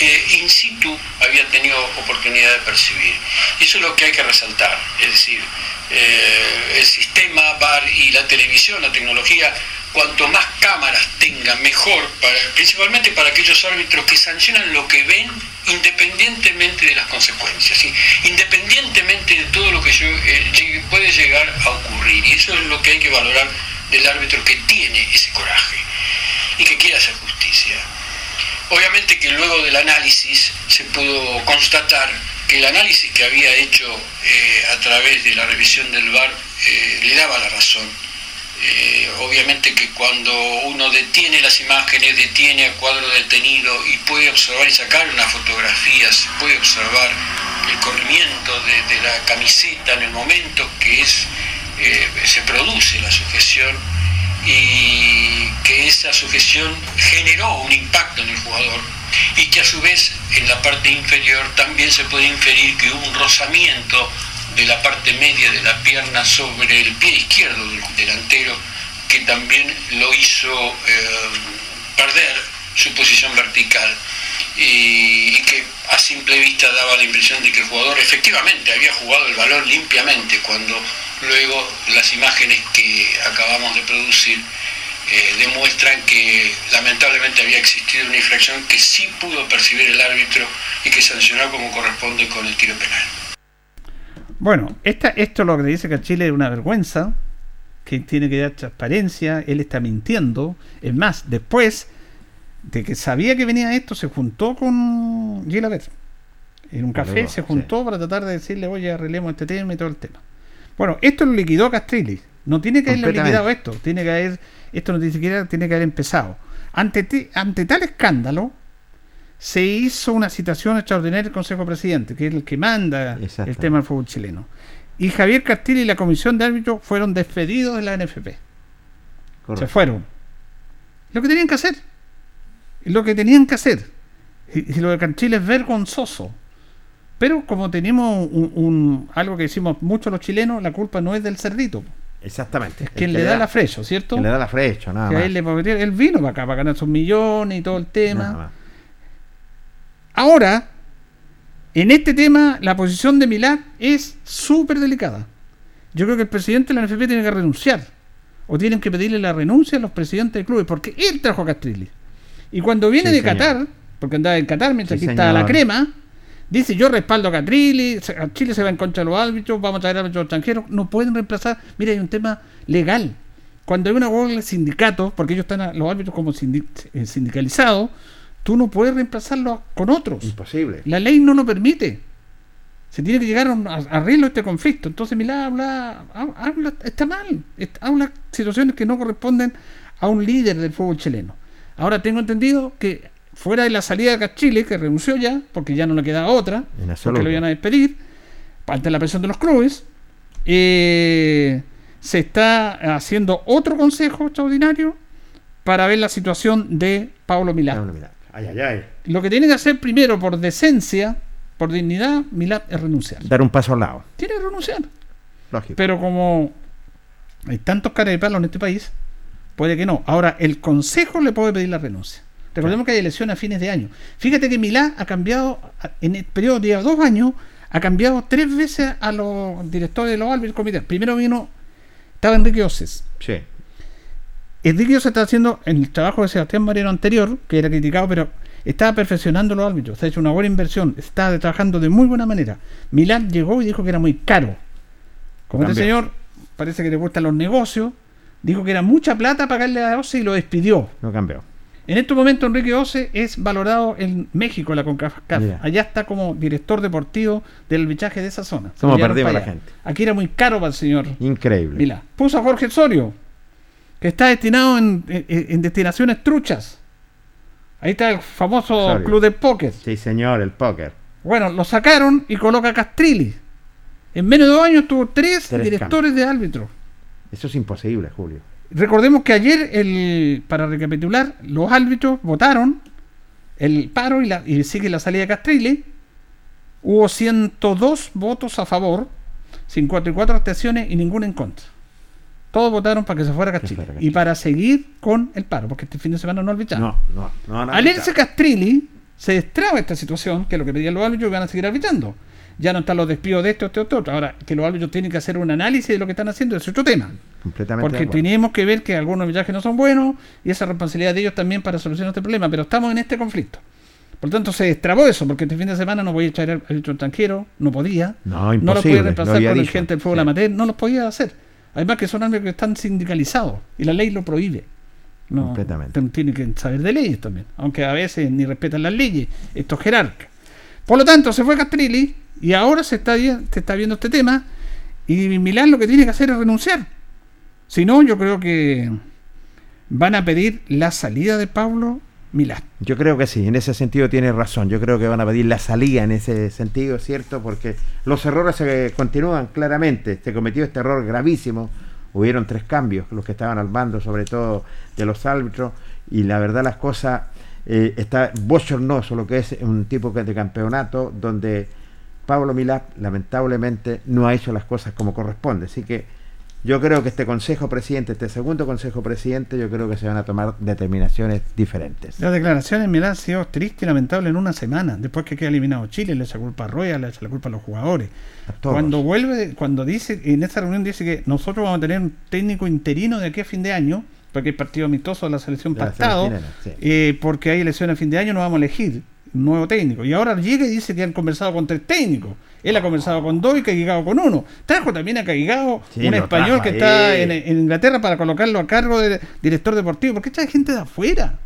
[SPEAKER 10] in situ había tenido oportunidad de percibir. Eso es lo que hay que resaltar, es decir, eh, el sistema VAR y la televisión, la tecnología, cuanto más cámaras tengan, mejor, principalmente para aquellos árbitros que sancionan lo que ven independientemente de las consecuencias, ¿sí? independientemente de todo lo que eh, puede llegar a ocurrir. Y eso es lo que hay que valorar del árbitro que tiene ese coraje y que quiere hacer justicia. Obviamente que luego del análisis se pudo constatar que el análisis que había hecho eh, a través de la revisión del VAR eh, le daba la razón. Eh, obviamente que cuando uno detiene las imágenes, detiene a cuadro detenido y puede observar y sacar una fotografía, puede observar el corrimiento de, la camiseta en el momento que es, se produce la sujeción y que esa sujeción generó un impacto en el jugador y que a su vez en la parte inferior también se puede inferir que hubo un rozamiento de la parte media de la pierna sobre el pie izquierdo del delantero que también lo hizo eh, perder su posición vertical. Y, y que a simple vista daba la impresión de que el jugador efectivamente había jugado el balón limpiamente cuando luego las imágenes que acabamos de producir eh, demuestran que lamentablemente había existido una infracción que sí pudo percibir el árbitro y que sancionó como corresponde con el tiro penal.
[SPEAKER 1] Bueno, esta, esto lo que dice que Chile es una vergüenza, que tiene que dar transparencia, él está mintiendo. Es más, después de que sabía que venía esto, se juntó con Gilabert. En un café
[SPEAKER 2] Luego,
[SPEAKER 1] se
[SPEAKER 2] sí.
[SPEAKER 1] juntó para tratar de decirle, oye, arreglemos este tema y todo el tema. Bueno, esto lo liquidó Castrilli. No tiene que haberlo liquidado esto. Tiene que haber, esto no ni siquiera tiene que haber empezado. Ante, ante tal escándalo, se hizo una citación extraordinaria del Consejo Presidente, que es el que manda el tema del fútbol chileno. Y Javier Castillo y la comisión de árbitros fueron despedidos de la NFP. Se fueron. Lo que tenían que hacer. Lo que tenían que hacer. Y, y lo de Canchile es vergonzoso. Pero como tenemos un, un- algo que decimos mucho los chilenos, la culpa no es del cerdito.
[SPEAKER 2] Exactamente.
[SPEAKER 1] Es quien
[SPEAKER 2] que
[SPEAKER 1] le da la frecho, ¿cierto?
[SPEAKER 2] le da la frecha, nada
[SPEAKER 1] Que
[SPEAKER 2] más.
[SPEAKER 1] él, le él vino para acá para ganar sus millones y todo el tema. Ahora, en este tema la posición de Milán es súper delicada. Yo creo que el presidente de la NFP tiene que renunciar. O tienen que pedirle la renuncia a los presidentes de clubes, porque él trajo a Castrilli. Y cuando viene
[SPEAKER 2] Sí,
[SPEAKER 1] de
[SPEAKER 2] señor.
[SPEAKER 1] Qatar, porque andaba en Qatar mientras
[SPEAKER 2] Sí,
[SPEAKER 1] aquí está la
[SPEAKER 2] señor.
[SPEAKER 1] crema, dice yo respaldo a Catrilli, a Chile se va en contra de los árbitros, vamos a traer árbitros extranjeros, no pueden reemplazar. Mira, hay un tema legal. Cuando hay una huelga de sindicatos, porque ellos están a- los árbitros como eh, sindicalizados, tú no puedes reemplazarlos con otros.
[SPEAKER 2] Imposible.
[SPEAKER 1] La ley no lo permite. Se tiene que llegar a un a- arreglo este conflicto. Entonces Milá habla, ha- habla está mal. Habla situaciones que no corresponden a un líder del fútbol chileno. Ahora tengo entendido que fuera de la salida de Cachile, que renunció ya, porque ya no le queda otra, porque lo iban a despedir, ante la presión de los clubes, eh, se está haciendo otro consejo extraordinario para ver la situación de Pablo Milá.
[SPEAKER 2] Pablo Milán. Ay, ay, ay.
[SPEAKER 1] Lo que tiene que hacer primero, por decencia, por dignidad, Milad es renunciar.
[SPEAKER 2] Dar un paso al lado.
[SPEAKER 1] Tiene que renunciar.
[SPEAKER 2] Lógico.
[SPEAKER 1] Pero como hay tantos caras de palo en este país, puede que no. Ahora, el Consejo le puede pedir la renuncia. Recordemos que hay elecciones a fines de año. Fíjate que Milá ha cambiado, en el periodo de dos años, ha cambiado tres veces a los directores de los árbitros comités. Primero vino, estaba Enrique Oces.
[SPEAKER 2] Sí.
[SPEAKER 1] Enrique se está haciendo el trabajo de Sebastián Mariano anterior, que era criticado, pero estaba perfeccionando los árbitros, se ha hecho una buena inversión, está trabajando de muy buena manera. Milán llegó y dijo que era muy caro. Como este señor parece que le gustan los negocios, dijo que era mucha plata pagarle a Ose y lo despidió.
[SPEAKER 2] No cambió.
[SPEAKER 1] En este momento Enrique Ose es valorado en México, la CONCACAF. Allá está como director deportivo del bichaje de esa zona. Se
[SPEAKER 2] ¿Cómo
[SPEAKER 1] lo llevaron
[SPEAKER 2] perdimos
[SPEAKER 1] para
[SPEAKER 2] la gente?
[SPEAKER 1] Aquí era muy caro para el señor
[SPEAKER 2] Increíble.
[SPEAKER 1] Milá. Puso a Jorge Osorio, que está destinado en, en- en destinaciones truchas. Ahí está el famoso
[SPEAKER 2] Osorio.
[SPEAKER 1] club de póker.
[SPEAKER 2] Sí, señor, el póker.
[SPEAKER 1] Bueno, lo sacaron y coloca a Castrilli. En menos de dos años tuvo tres,
[SPEAKER 2] Tres
[SPEAKER 1] directores de árbitros.
[SPEAKER 2] Eso es imposible, Julio.
[SPEAKER 1] Recordemos que ayer, el, para recapitular, los árbitros votaron el paro y, la, y sigue la salida de Castrilli. Hubo 102 votos a favor, 54 abstenciones y ninguna en contra. Todos votaron para que se fuera Castrilli.
[SPEAKER 2] fuera
[SPEAKER 1] Y para seguir con el paro, porque este fin de semana no arbitraron.
[SPEAKER 2] No, no, no. no
[SPEAKER 1] Al irse Castrilli, se destraba esta situación, que es lo que pedían los árbitros, y van a seguir arbitrando. Ya no están los despidos de esto, este, otro, otro. Ahora, que los árbitros tienen que hacer un análisis de lo que están haciendo es otro tema.
[SPEAKER 2] Completamente
[SPEAKER 1] Porque tenemos que ver que algunos viajes no son buenos y esa responsabilidad de ellos también para solucionar este problema. Pero estamos en este conflicto. Por lo tanto, se destrabó eso, porque este fin de semana no podía echar al árbitro extranjero, no podía.
[SPEAKER 2] No,
[SPEAKER 1] no lo
[SPEAKER 2] imposible,
[SPEAKER 1] podía reemplazar
[SPEAKER 2] había
[SPEAKER 1] con el gente del fútbol
[SPEAKER 2] sí.
[SPEAKER 1] amateur, no los podía hacer. Además que son árbitros que están sindicalizados y la ley lo prohíbe. No,
[SPEAKER 2] Completamente.
[SPEAKER 1] Tienen que saber de leyes también, aunque a veces ni respetan las leyes, estos jerarcas. Por lo tanto, se fue Castrilli y ahora se está, se está viendo este tema y Milán lo que tiene que hacer es renunciar. Si no, yo creo que van a pedir la salida de Pablo Milán.
[SPEAKER 2] Yo creo que sí, en ese sentido tiene razón. Yo creo que van a pedir la salida en ese sentido, ¿cierto? Porque los errores se continúan claramente. Se cometió este error gravísimo. Hubieron tres cambios, los que estaban al mando, sobre todo de los árbitros. Y la verdad, las cosas eh, está bochornoso lo que es un tipo de campeonato donde Pablo Milá, lamentablemente, no ha hecho las cosas como corresponde. Así que yo creo que este consejo presidente, este segundo consejo presidente, yo creo que se van a tomar determinaciones diferentes.
[SPEAKER 1] Las declaraciones Milán han sido tristes y lamentables en una semana. Después que queda eliminado Chile, le echa culpa a Rueda, le echa la culpa a los jugadores.
[SPEAKER 2] A todos.
[SPEAKER 1] Cuando vuelve, cuando dice, en esta reunión dice que nosotros vamos a tener un técnico interino de aquí a fin de año, porque hay partido amistoso de la selección
[SPEAKER 2] De la
[SPEAKER 1] pactado,
[SPEAKER 2] selección sí.
[SPEAKER 1] eh, porque hay elecciones a fin de año, no vamos a elegir nuevo técnico. Y ahora llega y dice que han conversado con tres técnicos. Él ha conversado con dos y Caigao con uno. Trajo también a Caigao,
[SPEAKER 2] Sí,
[SPEAKER 1] un español que está en, en Inglaterra para colocarlo a cargo de director deportivo. porque trae gente de afuera?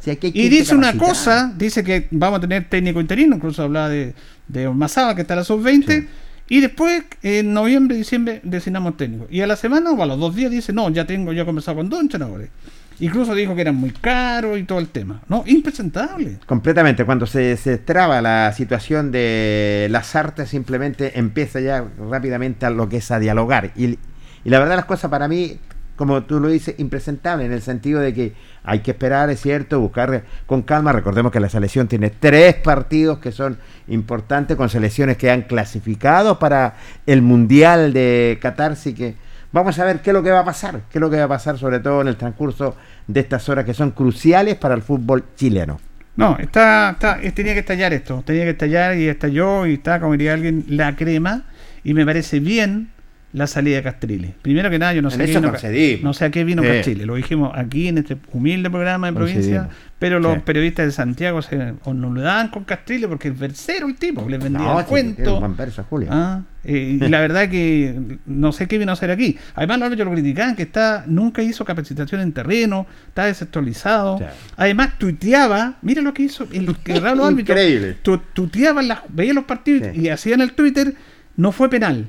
[SPEAKER 2] Si
[SPEAKER 1] Y dice una cosa, dice que vamos a tener técnico interino, incluso hablaba de, de Ormazábal, que está en la sub-20,
[SPEAKER 2] Sí.
[SPEAKER 1] y después en noviembre, diciembre designamos técnico. Y a la semana o a los dos días dice, no, ya tengo, ya he conversado con dos entrenadores. Incluso dijo que eran muy caros y todo el tema. No, impresentable.
[SPEAKER 2] Completamente, cuando se, se traba la situación de las artes, simplemente empieza ya rápidamente a lo que es a dialogar. Y, y la verdad las cosas para mí, como tú lo dices, impresentable en el sentido de que hay que esperar, es cierto, buscar con calma. Recordemos que la selección tiene tres partidos que son importantes, con selecciones que han clasificado para el Mundial de Qatar, así que vamos a ver qué es lo que va a pasar, qué es lo que va a pasar sobre todo en el transcurso de estas horas que son cruciales para el fútbol chileno.
[SPEAKER 1] No, está, está, tenía que estallar esto, tenía que estallar y estalló y está, como diría alguien, la crema. Y me parece bien la salida de Castrile. Primero que nada, yo no sé, qué vino, no sé a qué vino
[SPEAKER 2] Sí.
[SPEAKER 1] Castrile. Lo dijimos aquí en este humilde programa de provincia, pero los
[SPEAKER 2] Sí.
[SPEAKER 1] periodistas de Santiago se, o no le daban con Castrile porque es versero el tipo, les vendía
[SPEAKER 2] No,
[SPEAKER 1] el
[SPEAKER 2] sí,
[SPEAKER 1] cuento.
[SPEAKER 2] buen verso, Julio.
[SPEAKER 1] Ah, eh, y la verdad que no sé qué vino a hacer aquí. Además, los lo criticaban que está, nunca hizo capacitación en terreno, está desactualizado. Además, tuiteaba, mira lo que hizo el que *laughs* árbitros.
[SPEAKER 2] Increíble.
[SPEAKER 1] Tu, tuiteaban las, veía los partidos y hacían el Twitter, no fue penal.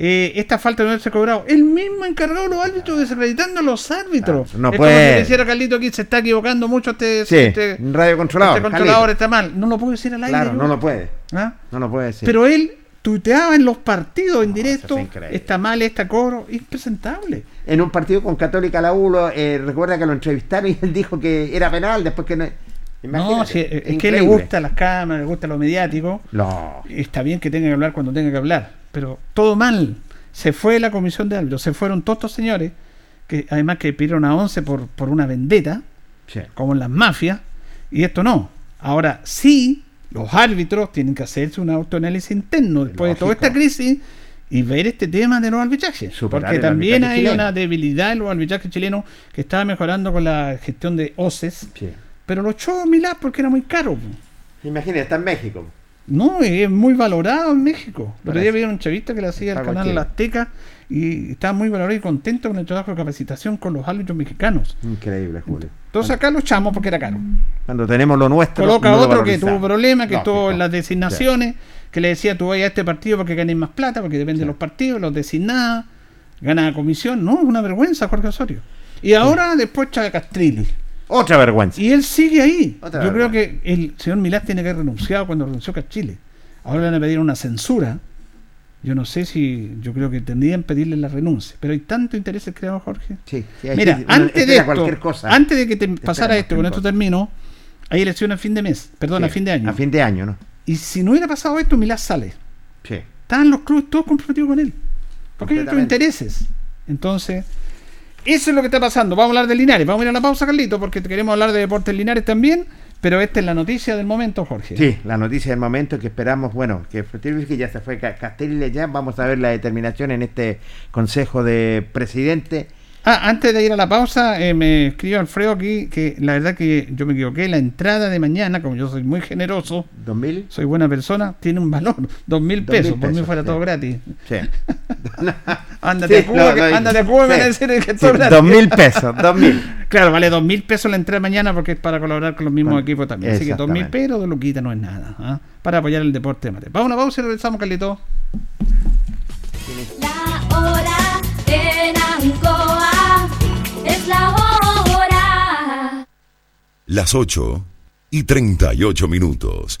[SPEAKER 1] Eh, esta falta de haberse cobrado. El mismo encargado de los árbitros desacreditando a los árbitros.
[SPEAKER 2] Claro, no
[SPEAKER 1] es
[SPEAKER 2] puede.
[SPEAKER 1] como Carlito aquí se está equivocando mucho este,
[SPEAKER 2] Sí,
[SPEAKER 1] este,
[SPEAKER 2] radio controlador.
[SPEAKER 1] este controlador está mal. No lo puedo decir al aire.
[SPEAKER 2] Claro,
[SPEAKER 1] yo.
[SPEAKER 2] no lo puede.
[SPEAKER 1] ¿Ah?
[SPEAKER 2] No lo puede decir.
[SPEAKER 1] Pero él tuiteaba en los partidos en
[SPEAKER 2] No,
[SPEAKER 1] directo, está mal, está cobro, impresentable.
[SPEAKER 2] en un partido con Católica la U, eh, recuerda que lo entrevistaron y *laughs* él dijo que era penal después que no.
[SPEAKER 1] No, si- es que le
[SPEAKER 2] increíble.
[SPEAKER 1] gusta las cámaras, le gusta lo mediático.
[SPEAKER 2] No.
[SPEAKER 1] Está bien que tenga que hablar cuando tenga que hablar, pero todo mal. Se fue la comisión de árbitros, se fueron todos estos señores, que además que pidieron a 11 por, por una vendetta,
[SPEAKER 2] Sí.
[SPEAKER 1] como en las mafias, y esto no. Ahora sí, los árbitros tienen que hacerse un autoanálisis interno después de toda esta crisis y ver este tema de los arbitrajes.
[SPEAKER 2] Superar
[SPEAKER 1] porque también hay
[SPEAKER 2] chileno.
[SPEAKER 1] una debilidad en los arbitrajes chilenos que estaba mejorando con la gestión de OCES,
[SPEAKER 2] Sí.
[SPEAKER 1] Pero lo echó a Milán porque era muy caro. po.
[SPEAKER 2] Imagínate, está en México.
[SPEAKER 1] No, es muy valorado en México. Otro día
[SPEAKER 2] Parece.
[SPEAKER 1] vi un chavista que le hacía el
[SPEAKER 2] Está
[SPEAKER 1] canal. La Azteca y estaba muy valorado y contento con el trabajo de capacitación con los árbitros mexicanos.
[SPEAKER 2] Increíble, Julio.
[SPEAKER 1] Entonces acá lo echamos porque era caro.
[SPEAKER 2] Cuando tenemos lo nuestro.
[SPEAKER 1] Coloca
[SPEAKER 2] no lo
[SPEAKER 1] otro que tuvo problemas, que estuvo en las designaciones, que le decía tú vayas a este partido porque ganes más plata, porque depende de los partidos, los designaba, gana comisión. No, es una vergüenza, Jorge Osorio. Y ahora después echa a Castrilli.
[SPEAKER 2] Otra vergüenza.
[SPEAKER 1] Y él sigue ahí.
[SPEAKER 2] Otra
[SPEAKER 1] Yo creo que el señor Milás tiene que haber renunciado cuando renunció a Chile. Ahora le van a pedir una censura. Yo no sé si. Yo creo que tendrían que pedirle la renuncia. Pero hay tanto interés creado, Jorge.
[SPEAKER 2] Sí, sí, hay
[SPEAKER 1] Mira,
[SPEAKER 2] uno
[SPEAKER 1] antes de esto,
[SPEAKER 2] cualquier cosa.
[SPEAKER 1] antes de que te pasara esto, con esto termino, hay elecciones a fin de mes, perdón, a
[SPEAKER 2] Sí,
[SPEAKER 1] fin de año.
[SPEAKER 2] A fin de año, ¿no?
[SPEAKER 1] Y si no hubiera pasado esto, Milás sale.
[SPEAKER 2] Sí.
[SPEAKER 1] Estaban los clubes todos comprometidos con él. Porque hay otros intereses. Entonces, eso es lo que está pasando. Vamos a hablar de Linares. Vamos a ir a la pausa, Carlito, porque queremos hablar de deportes Linares también. Pero esta es la noticia del momento, Jorge.
[SPEAKER 2] Sí, la noticia del momento que esperamos, bueno, que que ya se fue Ca- Castelli ya, vamos a ver la determinación en este Consejo de Presidente.
[SPEAKER 1] Ah, antes de ir a la pausa, eh, me escribió Alfredo aquí que la verdad que yo me equivoqué. La entrada de mañana, como yo soy muy generoso,
[SPEAKER 2] ¿2000?
[SPEAKER 1] soy buena persona, tiene un valor, dos mil
[SPEAKER 2] Dos mil
[SPEAKER 1] pesos. Por mí fuera
[SPEAKER 2] sí.
[SPEAKER 1] todo gratis.
[SPEAKER 2] Sí. *laughs* *laughs*
[SPEAKER 1] Ándate
[SPEAKER 2] Sí,
[SPEAKER 1] Cuba, que-
[SPEAKER 2] lo-
[SPEAKER 1] ándate a Cuba, me
[SPEAKER 2] sí.
[SPEAKER 1] a decir que
[SPEAKER 2] Sí, dos mil pesos, dos mil. *laughs*
[SPEAKER 1] Claro, vale dos mil pesos la entrada mañana porque es para colaborar con los mismos
[SPEAKER 2] Con-
[SPEAKER 1] equipos también. Así que dos mil pesos de Luquita no es nada. ¿ah? Para apoyar el deporte amateur. Vamos a una pausa y regresamos, Carlito.
[SPEAKER 5] La hora en Ancoa es la hora.
[SPEAKER 6] Las 8 y 38 minutos.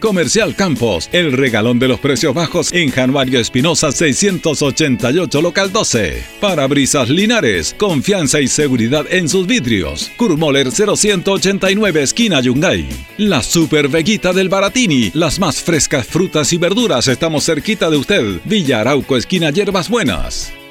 [SPEAKER 7] Comercial Campos. El regalón de los precios bajos en Januario Espinosa 688 Local 12. Parabrisas Linares. Confianza y seguridad en sus vidrios. Kurmoller 0189 esquina Yungay. La Super Veguita del Baratini. Las más frescas frutas y verduras. Estamos cerquita de usted. Villa Arauco esquina Hierbas Buenas.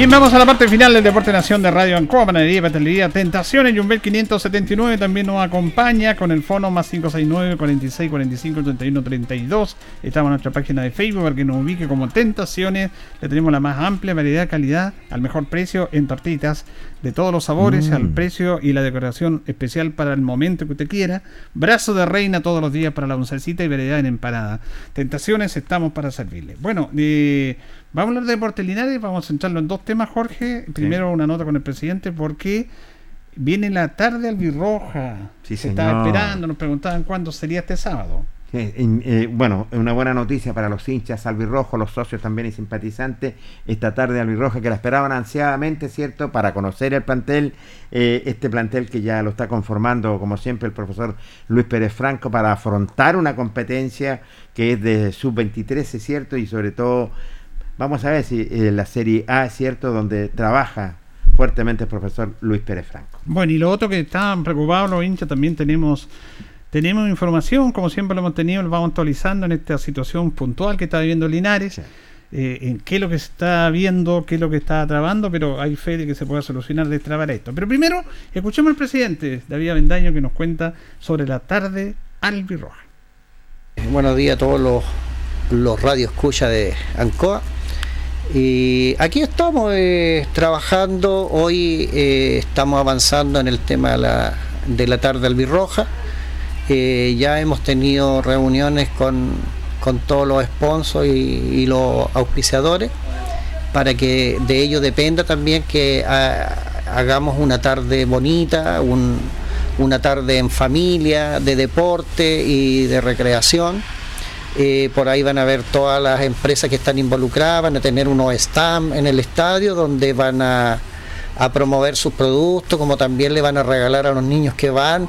[SPEAKER 1] Bien, vamos a la parte final del Deporte Nación de Radio Ancoa, Panadería, Pastelería, Tentaciones, Jumbel 579 también nos acompaña con el fono más 569 46 45 31 32. Estamos en nuestra página de Facebook para que nos ubique como Tentaciones. Le tenemos la más amplia variedad, calidad, al mejor precio en tortitas de todos los sabores,
[SPEAKER 2] Mm.
[SPEAKER 1] al precio y la decoración especial para el momento que usted quiera. Brazo de reina todos los días para la oncecita y variedad en empanada. Tentaciones, estamos para servirle. Bueno, eh, vamos a hablar de deportes linares, vamos a centrarlo en dos temas, Jorge. Primero una nota con el presidente porque viene la tarde albirroja.
[SPEAKER 2] Sí,
[SPEAKER 1] Se estaba esperando, nos preguntaban cuándo sería este sábado.
[SPEAKER 2] Eh, eh, bueno, una buena noticia para los hinchas albirrojos, los socios también y simpatizantes. Esta tarde albirroja que la esperaban ansiadamente, ¿cierto? Para conocer el plantel, eh, este plantel que ya lo está conformando, como siempre, el profesor Luis Pérez Franco, para afrontar una competencia que es de sub-23, ¿cierto? Y sobre todo, vamos a ver si la Serie A, ¿cierto? Donde trabaja fuertemente el profesor Luis Pérez Franco.
[SPEAKER 1] Bueno, y lo otro que estaban preocupados los hinchas, también tenemos tenemos información, como siempre lo hemos tenido, lo vamos actualizando en esta situación puntual que está viviendo Linares, eh, en qué es lo que se está viendo, qué es lo que está trabando, pero hay fe de que se pueda solucionar, destrabar esto. Pero primero, escuchemos al presidente David Avendaño que nos cuenta sobre la tarde albirroja.
[SPEAKER 11] Buenos días a todos los, los radioescuchas de Ancoa. Y aquí estamos eh, trabajando, hoy eh, estamos avanzando en el tema de la, de la tarde albirroja. Ya hemos tenido reuniones con, con todos los sponsors y, los auspiciadores para que de ello dependa también que ah, hagamos una tarde bonita, un- una tarde en familia, de deporte y de recreación. Eh, por ahí van a ver todas las empresas que están involucradas, van a tener unos stands en el estadio donde van a promover sus productos, como también le van a regalar a los niños que van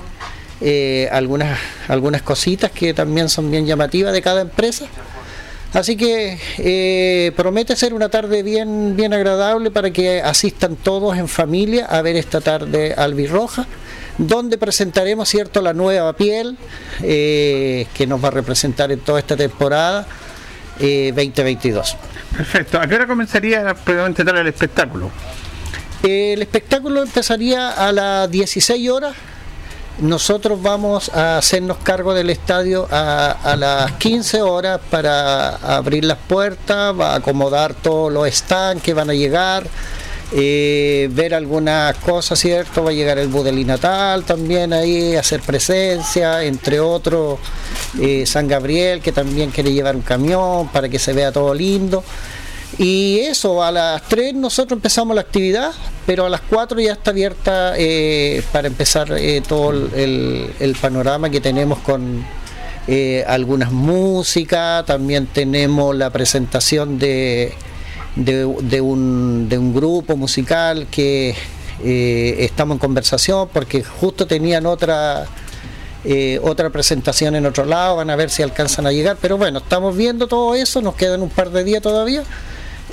[SPEAKER 11] eh, algunas, algunas cositas que también son bien llamativas de cada empresa. Así que eh, promete ser una tarde bien, bien agradable para que asistan todos en familia a ver esta tarde albirroja, donde presentaremos cierto la nueva piel eh, que nos va a representar en toda esta temporada eh, 2022.
[SPEAKER 1] Perfecto. ¿A qué hora comenzaría previamente tal el espectáculo?
[SPEAKER 11] El espectáculo empezaría a las 16 horas. Nosotros vamos a hacernos cargo del estadio a, a las 15 horas para abrir las puertas, acomodar todos los stands que van a llegar, eh, ver algunas cosas, ¿cierto? Va a llegar el Budeli Natal también ahí, hacer presencia, entre otros, eh, San Gabriel, que también quiere llevar un camión para que se vea todo lindo. Y eso, a las 3 nosotros empezamos la actividad, pero a las 4 ya está abierta eh, para empezar eh, todo el, panorama que tenemos con eh, algunas músicas, también tenemos la presentación de, de, de un, de un grupo musical que eh, estamos en conversación porque justo tenían otra eh, otra presentación en otro lado, van a ver si alcanzan a llegar, pero bueno, estamos viendo todo eso, nos quedan un par de días todavía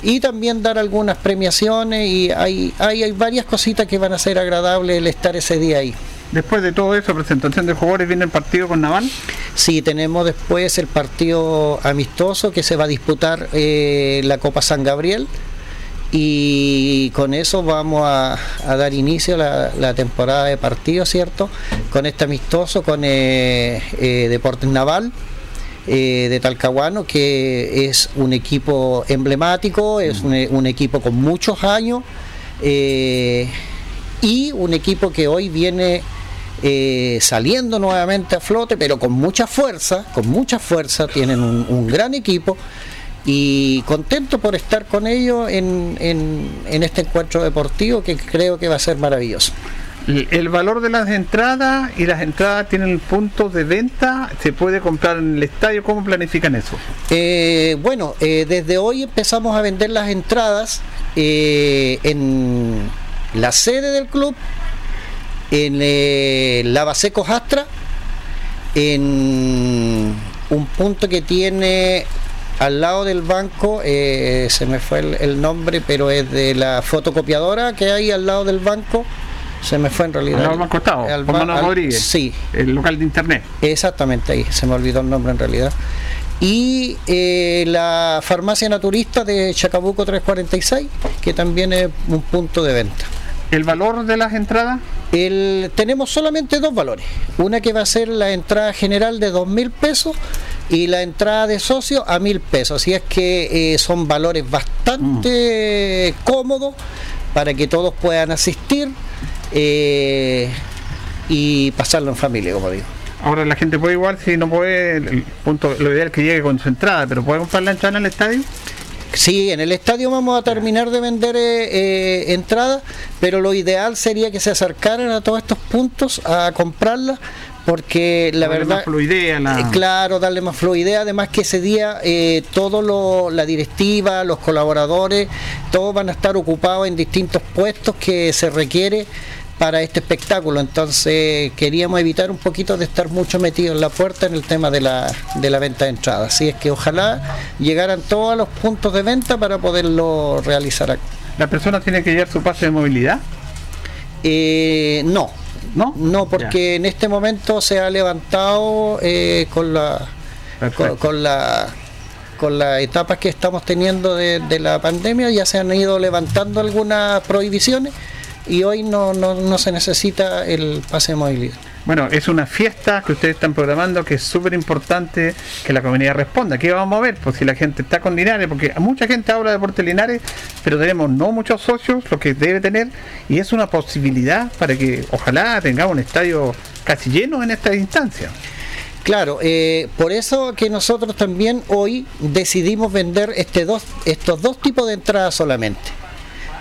[SPEAKER 11] y también dar algunas premiaciones y hay, hay, hay varias cositas que van a ser agradables el estar ese día ahí.
[SPEAKER 1] Después de todo eso, presentación de jugadores, viene el partido con Naval.
[SPEAKER 11] Sí, tenemos después el partido amistoso que se va a disputar eh, la Copa San Gabriel y con eso vamos a, a dar inicio a la, la temporada de partidos, ¿cierto? Con este amistoso, con eh, eh, Deportes Naval. Eh, de Talcahuano, que es un equipo emblemático, es un, un equipo con muchos años eh, y un equipo que hoy viene eh, saliendo nuevamente a flote, pero con mucha fuerza, con mucha fuerza, tienen un, un gran equipo y contento por estar con ellos en, en- en este encuentro deportivo que creo que va a ser maravilloso.
[SPEAKER 1] El, valor de las entradas y las entradas tienen puntos de venta, se puede comprar en el estadio, ¿cómo planifican eso?
[SPEAKER 11] Eh, bueno, eh, desde hoy empezamos a vender las entradas eh, en la sede del club, en eh, Lavasecos Astra, en un punto que tiene al lado del banco, se me fue el nombre, pero es de la fotocopiadora que hay al lado del banco. Se me fue en realidad.
[SPEAKER 1] Al lado del Banco Estado,
[SPEAKER 11] Al ba-
[SPEAKER 1] Manuel
[SPEAKER 11] al-
[SPEAKER 1] Rodríguez.
[SPEAKER 11] Sí,
[SPEAKER 1] El local de internet.
[SPEAKER 11] Exactamente ahí, se me olvidó el nombre en realidad. Y eh, la farmacia naturista de Chacabuco 346, que también es un punto de venta.
[SPEAKER 1] ¿El valor de las entradas?
[SPEAKER 11] El, tenemos solamente dos valores. Una que va a ser la entrada general de dos mil pesos y la entrada de socio a mil pesos. Así es que eh, son valores bastante cómodos para que todos puedan asistir eh, y pasarlo en familia, como digo.
[SPEAKER 1] Ahora la gente puede igual, si no puede, el punto, lo ideal es que llegue con su entrada, pero ¿puede comprar la entrada en el estadio?
[SPEAKER 11] Sí, en el estadio vamos a terminar de vender eh, eh, entradas, pero lo ideal sería que se acercaran a todos estos puntos a comprarlas, porque la
[SPEAKER 1] Darle
[SPEAKER 11] verdad...
[SPEAKER 1] más fluidez, la-
[SPEAKER 11] Eh, claro, darle más fluidez, además que ese día eh, todo lo, la directiva, los colaboradores, todos van a estar ocupados en distintos puestos que se requiere para este espectáculo, entonces queríamos evitar un poquito de estar mucho metidos en la puerta en el tema de la, de la venta de entradas, así es que ojalá llegaran todos los puntos de venta para poderlo realizar acá.
[SPEAKER 1] ¿La persona tiene que llevar su pase de movilidad?
[SPEAKER 11] Eh, no,
[SPEAKER 1] ¿No?
[SPEAKER 11] no, porque en este momento se ha levantado eh, con la con, la con las etapas que estamos teniendo de, de la pandemia ya se han ido levantando algunas prohibiciones y hoy no, no, no se necesita el pase de movilidad.
[SPEAKER 1] Bueno, es una fiesta que ustedes están programando que es súper importante que la comunidad responda. ¿Qué vamos a ver? Pues si la gente está con Linares, porque mucha gente habla de Deportes Linares, pero tenemos no muchos socios, lo que debe tener, y es una posibilidad para que ojalá tengamos un estadio casi lleno en esta instancia.
[SPEAKER 11] Claro, eh, por eso que nosotros también hoy decidimos vender este dos, estos dos tipos de entradas solamente.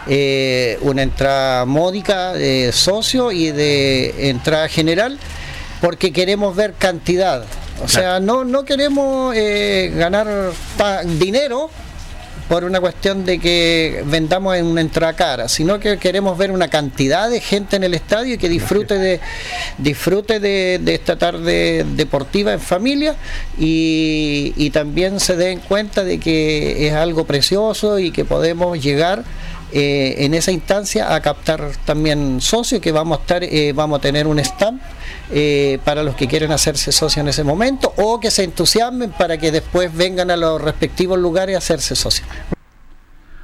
[SPEAKER 11] Eh, una entrada módica de socio y de entrada general, porque queremos ver cantidad. O sea, no, no queremos eh, ganar dinero por una cuestión de que vendamos en una entrada cara, sino que queremos ver una cantidad de gente en el estadio y que disfrute de disfrute de, de esta tarde deportiva en familia y, y también se den cuenta de que es algo precioso y que podemos llegar eh, en esa instancia a captar también socios que vamos a estar eh, vamos a tener un stand eh, para los que quieren hacerse socios en ese momento o que se entusiasmen para que después vengan a los respectivos lugares a hacerse socios.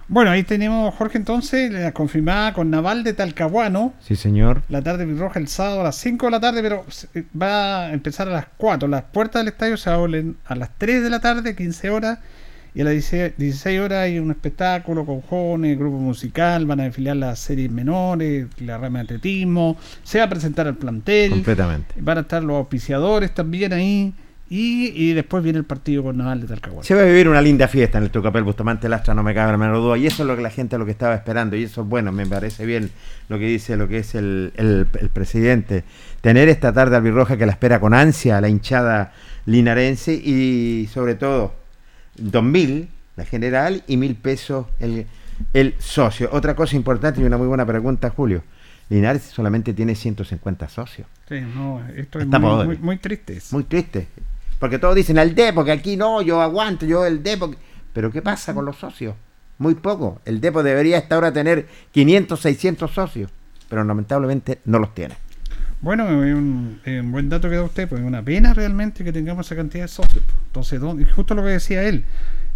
[SPEAKER 1] Bueno, ahí tenemos, Jorge, entonces, la confirmada con Naval de Talcahuano.
[SPEAKER 12] Sí, señor.
[SPEAKER 1] La tarde roja el sábado a las 5 de la tarde, pero va a empezar a las 4. Las puertas del estadio se abren a las 3 de la tarde, 15 horas, Y a las 16, 16 horas hay un espectáculo con jóvenes, grupo musical, van a desfilar las series menores, la rama de atletismo, se va a presentar al plantel,
[SPEAKER 2] Completamente.
[SPEAKER 1] van a estar los auspiciadores también ahí, y, y después viene el partido con Naval de Talcahuano.
[SPEAKER 2] Se va a vivir una linda fiesta en el Tucapel Bustamante Lastra, no me cabe la menor duda. Y eso es lo que la gente lo que estaba esperando. Y eso es bueno, me parece bien lo que dice lo que es el, el- el presidente. Tener esta tarde albirroja que la espera con ansia la hinchada linarense y sobre todo dos mil la general y mil pesos el, el socio. Otra cosa importante y una muy buena pregunta, Julio. Linares solamente tiene 150 socios.
[SPEAKER 1] Sí, no, esto es muy, muy, muy triste.
[SPEAKER 2] Muy triste. Porque todos dicen al Depo, que aquí no, yo aguanto, yo el Depo. que-". Pero ¿qué pasa con los socios? Muy poco. El Depo debería hasta ahora tener 500, 600 socios. Pero lamentablemente no los tiene.
[SPEAKER 1] Bueno, es un, es un buen dato que da usted, pues es una pena realmente que tengamos esa cantidad de socios. pues. Entonces, ¿dónde? Justo lo que decía él,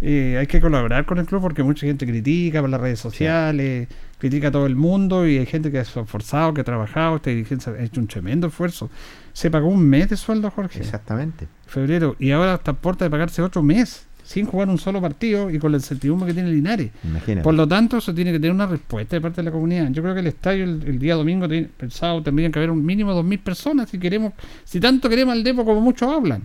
[SPEAKER 1] eh, hay que colaborar con el club porque mucha gente critica por las redes sociales, critica a todo el mundo y hay gente que se ha esforzado, que ha trabajado, esta dirigencia ha hecho un tremendo esfuerzo. Se pagó un mes de sueldo, Jorge.
[SPEAKER 2] Exactamente.
[SPEAKER 1] Febrero, y ahora está a puerta de pagarse otro mes, sin jugar un solo partido y con la incertidumbre que tiene Linares.
[SPEAKER 2] Imagínate.
[SPEAKER 1] Por lo tanto, eso tiene que tener una respuesta de parte de la comunidad. Yo creo que el estadio el, el día domingo tiene pensado tendrían que haber un mínimo de 2.000 personas si queremos, si tanto queremos al Depo como muchos hablan.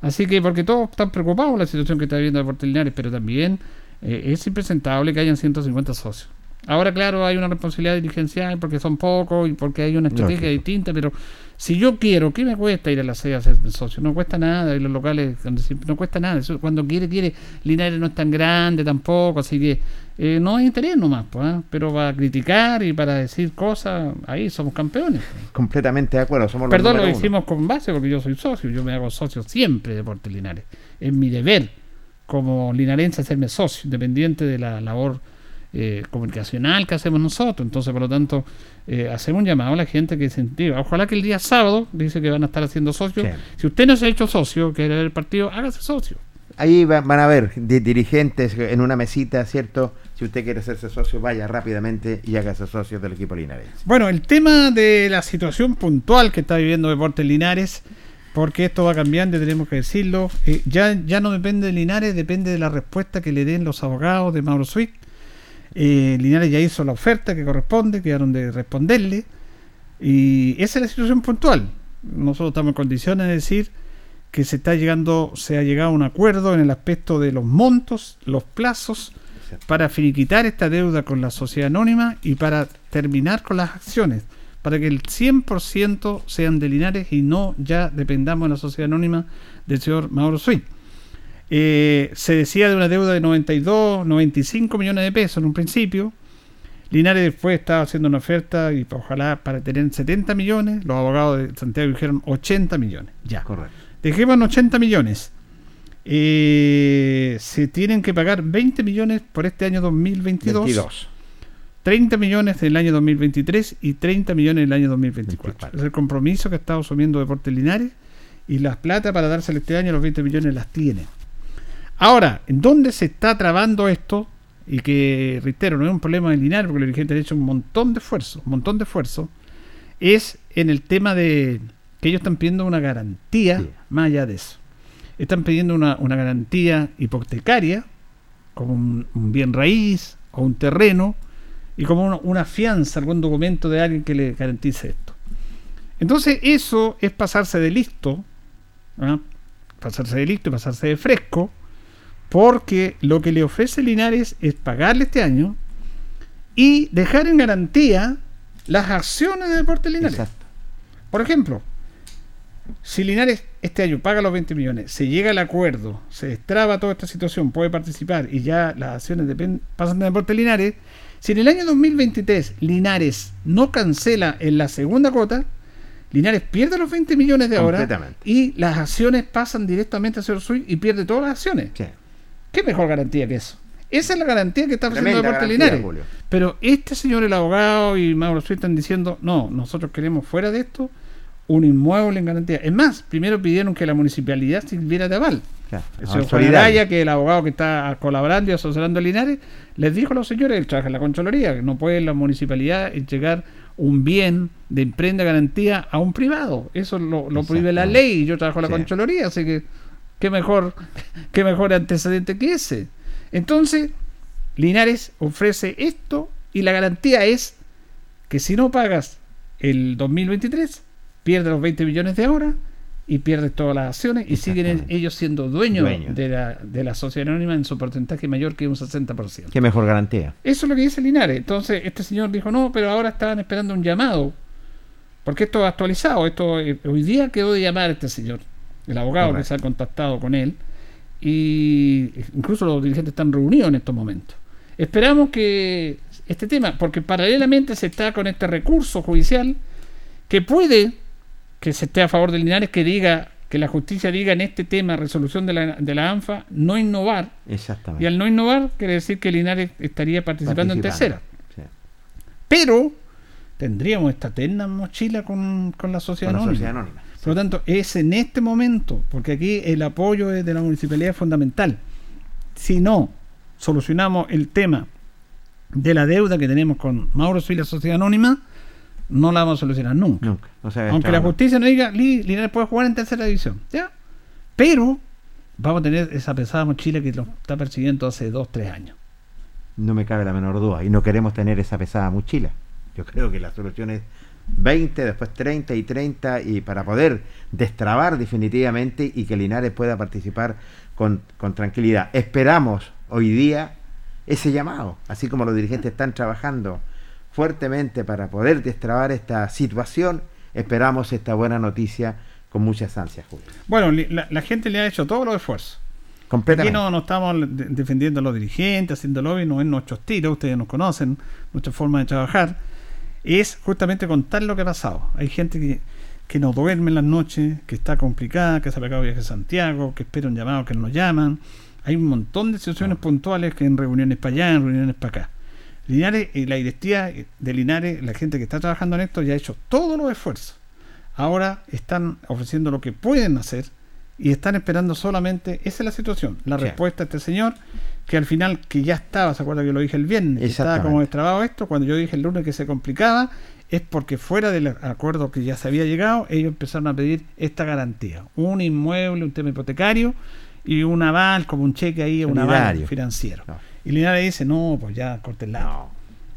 [SPEAKER 1] Así que, porque todos están preocupados por la situación que está viviendo Deportes Linares, pero también eh, es impresentable que hayan 150 socios. Ahora, claro, hay una responsabilidad dirigencial porque son pocos y porque hay una estrategia
[SPEAKER 2] Lógico.
[SPEAKER 1] distinta, pero si yo quiero, ¿qué me cuesta ir a la sede a ser socio? No cuesta nada, y los locales, no cuesta nada. Eso, cuando quiere, quiere. Linares no es tan grande tampoco, así que eh, no hay interés nomás, pues, ¿ah? pero para criticar y para decir cosas, ahí somos campeones.
[SPEAKER 2] Completamente de acuerdo. Somos los
[SPEAKER 1] Perdón, lo
[SPEAKER 2] uno.
[SPEAKER 1] hicimos con base porque yo soy socio, yo me hago socio siempre de Deportes Linares. Es mi deber como linarense hacerme socio, independiente de la labor eh, comunicacional que hacemos nosotros. Entonces, por lo tanto, eh, hacemos un llamado a la gente que se. Ojalá que el día sábado, dice que van a estar haciendo socios. Si usted no se ha hecho socio, quiere ver el partido, hágase socio.
[SPEAKER 2] Ahí va- van a ver di- dirigentes en una mesita, ¿cierto? Si usted quiere hacerse socio, vaya rápidamente y hágase socio del equipo linarense.
[SPEAKER 1] Bueno, el tema de la situación puntual que está viviendo Deportes Linares, porque esto va cambiando, tenemos que decirlo, eh, ya, ya no depende de Linares, depende de la respuesta que le den los abogados de Mauro Swift. Eh, Linares ya hizo la oferta que corresponde, quedaron de responderle, y esa es la situación puntual. Nosotros estamos en condiciones de decir que se está llegando, se ha llegado a un acuerdo en el aspecto de los montos, los plazos, para finiquitar esta deuda con la sociedad anónima y para terminar con las acciones, para que el 100% sean de Linares y no ya dependamos de la sociedad anónima del señor Mauro Swing. Eh, se decía de una deuda de 92, 95 millones de pesos en un principio. Linares después estaba haciendo una oferta y ojalá para tener 70 millones. Los abogados de Santiago dijeron 80 millones. Ya.
[SPEAKER 2] Correcto.
[SPEAKER 1] Dejemos en 80 millones. Eh, se tienen que pagar 20 millones por este año 2022.
[SPEAKER 2] 22.
[SPEAKER 1] 30 millones del año 2023 y 30 millones del año 2024. Es el compromiso que está asumiendo Deportes Linares y las plata para dársele este año los 20 millones las tiene. Ahora, ¿en dónde se está trabando esto? Y que, reitero, no es un problema de Linares porque los dirigentes han hecho un montón de esfuerzo, un montón de esfuerzo, es en el tema de que ellos están pidiendo una garantía más allá de eso. Están pidiendo una, una garantía hipotecaria, como un, un bien raíz o un terreno, y como una, una fianza, algún documento de alguien que le garantice esto. Entonces eso es pasarse de listo, ¿ah? pasarse de listo y pasarse de fresco, porque lo que le ofrece Linares es pagarle este año y dejar en garantía las acciones de Deportes Linares.
[SPEAKER 2] Exacto.
[SPEAKER 1] Por ejemplo, si Linares este año paga los 20 millones, se llega al acuerdo, se destraba toda esta situación, puede participar y ya las acciones pasan de Deportes Linares, si en el año 2023 Linares no cancela en la segunda cuota, Linares pierde los 20 millones de ahora y las acciones pasan directamente a Señor Sui y pierde todas las acciones.
[SPEAKER 2] Sí.
[SPEAKER 1] ¿Qué mejor garantía que eso? Esa es la garantía que está
[SPEAKER 2] Tremenda
[SPEAKER 1] Deportes
[SPEAKER 2] garantía,
[SPEAKER 1] Linares.
[SPEAKER 2] Julio.
[SPEAKER 1] Pero este señor, el abogado y Mauro Suárez están diciendo, no, nosotros queremos fuera de esto un inmueble en garantía. Es más, primero pidieron que la municipalidad sirviera de aval.
[SPEAKER 2] Claro.
[SPEAKER 1] Araya, que el abogado que está colaborando y asesorando a Linares, les dijo a los señores, él trabaja en la Concholoría, que no puede la municipalidad entregar un bien de emprenda garantía a un privado. Eso lo, lo prohíbe la ley yo trabajo en la
[SPEAKER 2] Sí.
[SPEAKER 1] Así que qué mejor, qué mejor antecedente que ese. Entonces, Linares ofrece esto y la garantía es que si no pagas el 2023, pierdes los 20 millones de ahora y pierdes todas las acciones y siguen ellos siendo dueños de la, de la sociedad anónima en su porcentaje mayor que un 60%.
[SPEAKER 2] Qué mejor garantía.
[SPEAKER 1] Eso es lo que dice Linares. Entonces, este señor dijo, no, pero ahora estaban esperando un llamado. Porque esto es actualizado. Esto eh, Hoy día quedó de llamar este señor, el abogado que se ha contactado con él. Y incluso los dirigentes están reunidos en estos momentos. Esperamos que este tema, porque paralelamente se está con este recurso judicial que puede que se esté a favor de Linares, que diga, que la justicia diga en este tema, resolución de la, de la ANFA, no innovar.
[SPEAKER 2] Exactamente.
[SPEAKER 1] Y al no innovar, quiere decir que Linares estaría participando, en tercera.
[SPEAKER 2] Sí.
[SPEAKER 1] Pero tendríamos esta eterna mochila con, con la sociedad
[SPEAKER 2] Con la
[SPEAKER 1] anónima.
[SPEAKER 2] sociedad anónima.
[SPEAKER 1] Por lo tanto, es en este momento, porque aquí el apoyo de de la municipalidad es fundamental. Si no solucionamos el tema de la deuda que tenemos con Mauro y la sociedad anónima, no la vamos a solucionar nunca. Aunque la justicia nos diga, "Li- Linares puede jugar en tercera división. ¿Ya? Pero vamos a tener esa pesada mochila que lo está persiguiendo hace dos, tres años.
[SPEAKER 2] No me cabe la menor duda. Y no queremos tener esa pesada mochila. Yo creo que la solución es 20, después 30 y 30, y para poder destrabar definitivamente y que Linares pueda participar con, con tranquilidad. Esperamos hoy día ese llamado, así como los dirigentes están trabajando fuertemente para poder destrabar esta situación, esperamos esta buena noticia con muchas ansias, Julio.
[SPEAKER 1] Bueno, la, la gente le ha hecho todos los esfuerzos. Aquí no, no estamos de- defendiendo a los dirigentes, haciendo lobby, no es nuestro estilo, ustedes nos conocen, nuestra forma de trabajar. Es justamente contar lo que ha pasado. Hay gente que, que no duerme en las noches, que está complicada, que se ha pegado viaje a Santiago, que espera un llamado, que no lo llaman. Hay un montón de situaciones puntuales que en reuniones para allá, en reuniones para acá. Linares y la directiva de Linares, la gente que está trabajando en esto, ya ha hecho todos los esfuerzos. Ahora están ofreciendo lo que pueden hacer y están esperando solamente, esa es la situación, la
[SPEAKER 2] Sí.
[SPEAKER 1] respuesta a este señor, que al final, que ya estaba, ¿se acuerda que lo dije el viernes? Estaba como destrabado esto, cuando yo dije el lunes que se complicaba, es porque fuera del acuerdo que ya se había llegado, ellos empezaron a pedir esta garantía, un inmueble, un tema hipotecario y un aval, como un cheque ahí, un aval financiero.
[SPEAKER 2] No.
[SPEAKER 1] Y Linares dice, no, pues ya, cortenla.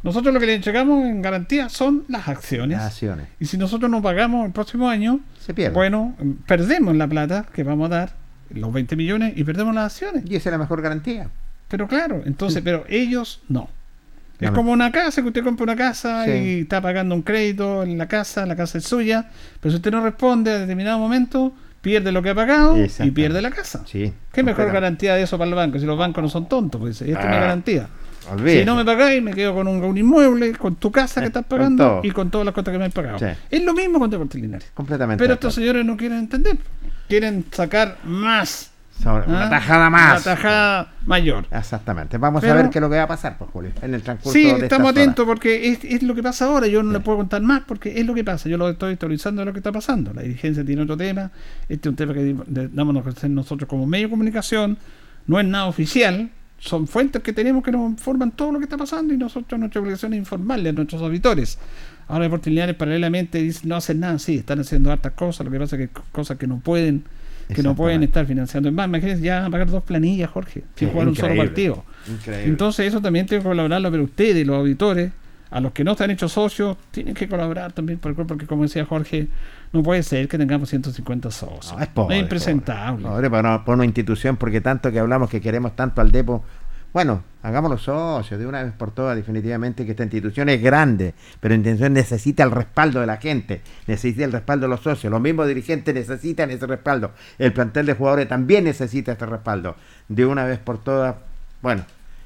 [SPEAKER 1] Nosotros lo que le entregamos en garantía son las acciones.
[SPEAKER 2] Las acciones.
[SPEAKER 1] Y si nosotros no pagamos el próximo año,
[SPEAKER 2] Se pierde.
[SPEAKER 1] bueno, perdemos la plata que vamos a dar, los 20 millones, y perdemos las acciones.
[SPEAKER 2] Y esa es la mejor garantía.
[SPEAKER 1] Pero claro, entonces, pero ellos no. Es como una casa, que usted compra una casa
[SPEAKER 2] Sí.
[SPEAKER 1] y está pagando un crédito en la casa, la casa es suya, pero si usted no responde a determinado momento, pierde lo que ha pagado y pierde la casa.
[SPEAKER 2] Sí.
[SPEAKER 1] ¿Qué mejor garantía de eso para el banco? Si los bancos no son tontos, pues esta es mi
[SPEAKER 2] Ah,
[SPEAKER 1] garantía. Si no me pagáis, me quedo con un, un inmueble, con tu casa que
[SPEAKER 2] Eh,
[SPEAKER 1] estás pagando y con todas las cosas que me han pagado.
[SPEAKER 2] Sí.
[SPEAKER 1] Es lo mismo con Deportes Linares.
[SPEAKER 2] Completamente.
[SPEAKER 1] Pero estos señores no quieren entender. Quieren sacar más.
[SPEAKER 2] Sobre- Una
[SPEAKER 1] ¿ah?
[SPEAKER 2] tajada más.
[SPEAKER 1] Una tajada mayor.
[SPEAKER 2] Exactamente. Vamos
[SPEAKER 1] Pero-
[SPEAKER 2] a ver qué es lo que va a pasar, pues, Julio, en el transcurso
[SPEAKER 1] Sí,
[SPEAKER 2] de
[SPEAKER 1] estamos atentos porque es, es lo que pasa ahora. Yo no
[SPEAKER 2] Sí.
[SPEAKER 1] le puedo contar más porque es lo que pasa. Yo lo estoy actualizando de lo que está pasando. La dirigencia tiene otro tema. Este es un tema que damos a conocer nosotros como medio de comunicación. No es nada oficial. Son fuentes que tenemos que nos informan todo lo que está pasando y nosotros nuestra obligación es informarle a nuestros auditores. Ahora Deportes Lineares paralelamente dicen no hacen nada, sí, están haciendo hartas cosas, lo que pasa es que cosas que no pueden, que no pueden estar financiando. Es más, imagínense, ya van a pagar dos planillas, Jorge, sin
[SPEAKER 2] Sí,
[SPEAKER 1] jugar un solo partido.
[SPEAKER 2] Increíble.
[SPEAKER 1] Entonces eso también tiene que colaborarlo, pero ustedes, los auditores, a los que no están hechos socios, tienen que colaborar también, porque como decía Jorge, no puede ser que tengamos 150 socios.
[SPEAKER 2] No, es pobre,
[SPEAKER 1] impresentable.
[SPEAKER 2] Pobre para una, para una institución, porque tanto que hablamos que queremos tanto al Depo. Bueno, hagámoslo socios de una vez por todas, definitivamente que esta institución es grande, pero la institución necesita el respaldo de la gente, necesita el respaldo de los socios, los mismos dirigentes necesitan ese respaldo, el plantel de jugadores también necesita este respaldo. De una vez por todas, bueno,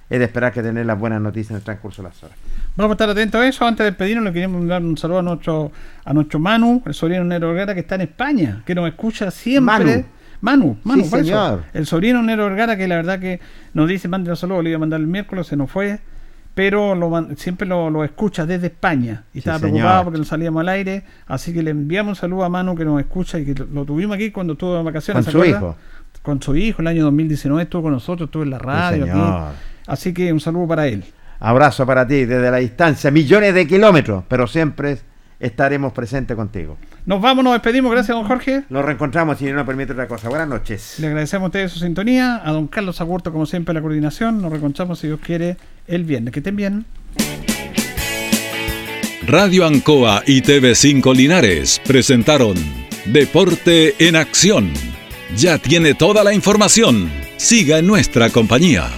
[SPEAKER 2] es de esperar que tener las buenas noticias en el transcurso de las horas.
[SPEAKER 1] Vamos a estar atentos a eso. Antes de despedirnos, le queríamos dar un saludo a nuestro, a nuestro Manu, el sobrino Nero Vergara, que está en España, que nos escucha siempre.
[SPEAKER 2] Manu.
[SPEAKER 1] Manu, Manu,
[SPEAKER 2] Sí, señor.
[SPEAKER 1] El sobrino Nero Vergara, que la verdad que nos dice, mande un saludo, le iba a mandar el miércoles, se nos fue, pero lo siempre lo, lo escucha desde España. Y
[SPEAKER 2] Sí,
[SPEAKER 1] estaba
[SPEAKER 2] señor.
[SPEAKER 1] preocupado porque no salíamos al aire, así que le enviamos un saludo a Manu, que nos escucha y que lo, tuvimos aquí cuando estuvo de vacaciones.
[SPEAKER 2] Con
[SPEAKER 1] ¿se
[SPEAKER 2] su
[SPEAKER 1] acuerda?
[SPEAKER 2] hijo.
[SPEAKER 1] Con su hijo, el año 2019 estuvo con nosotros, estuvo en la radio. aquí. Así que un saludo para él.
[SPEAKER 2] Abrazo para ti desde la distancia, millones de kilómetros, pero siempre estaremos presentes contigo.
[SPEAKER 1] Nos vamos, nos despedimos. Gracias, don Jorge.
[SPEAKER 2] Nos reencontramos si no nos permite otra cosa. Buenas noches.
[SPEAKER 1] Le agradecemos a ustedes su sintonía. A don Carlos Agurto, como siempre, la coordinación. Nos reencontramos, si Dios quiere, el viernes. Que estén bien.
[SPEAKER 7] Radio Ancoa y TV5 Linares presentaron Deporte en Acción. Ya tiene toda la información. Siga en nuestra compañía.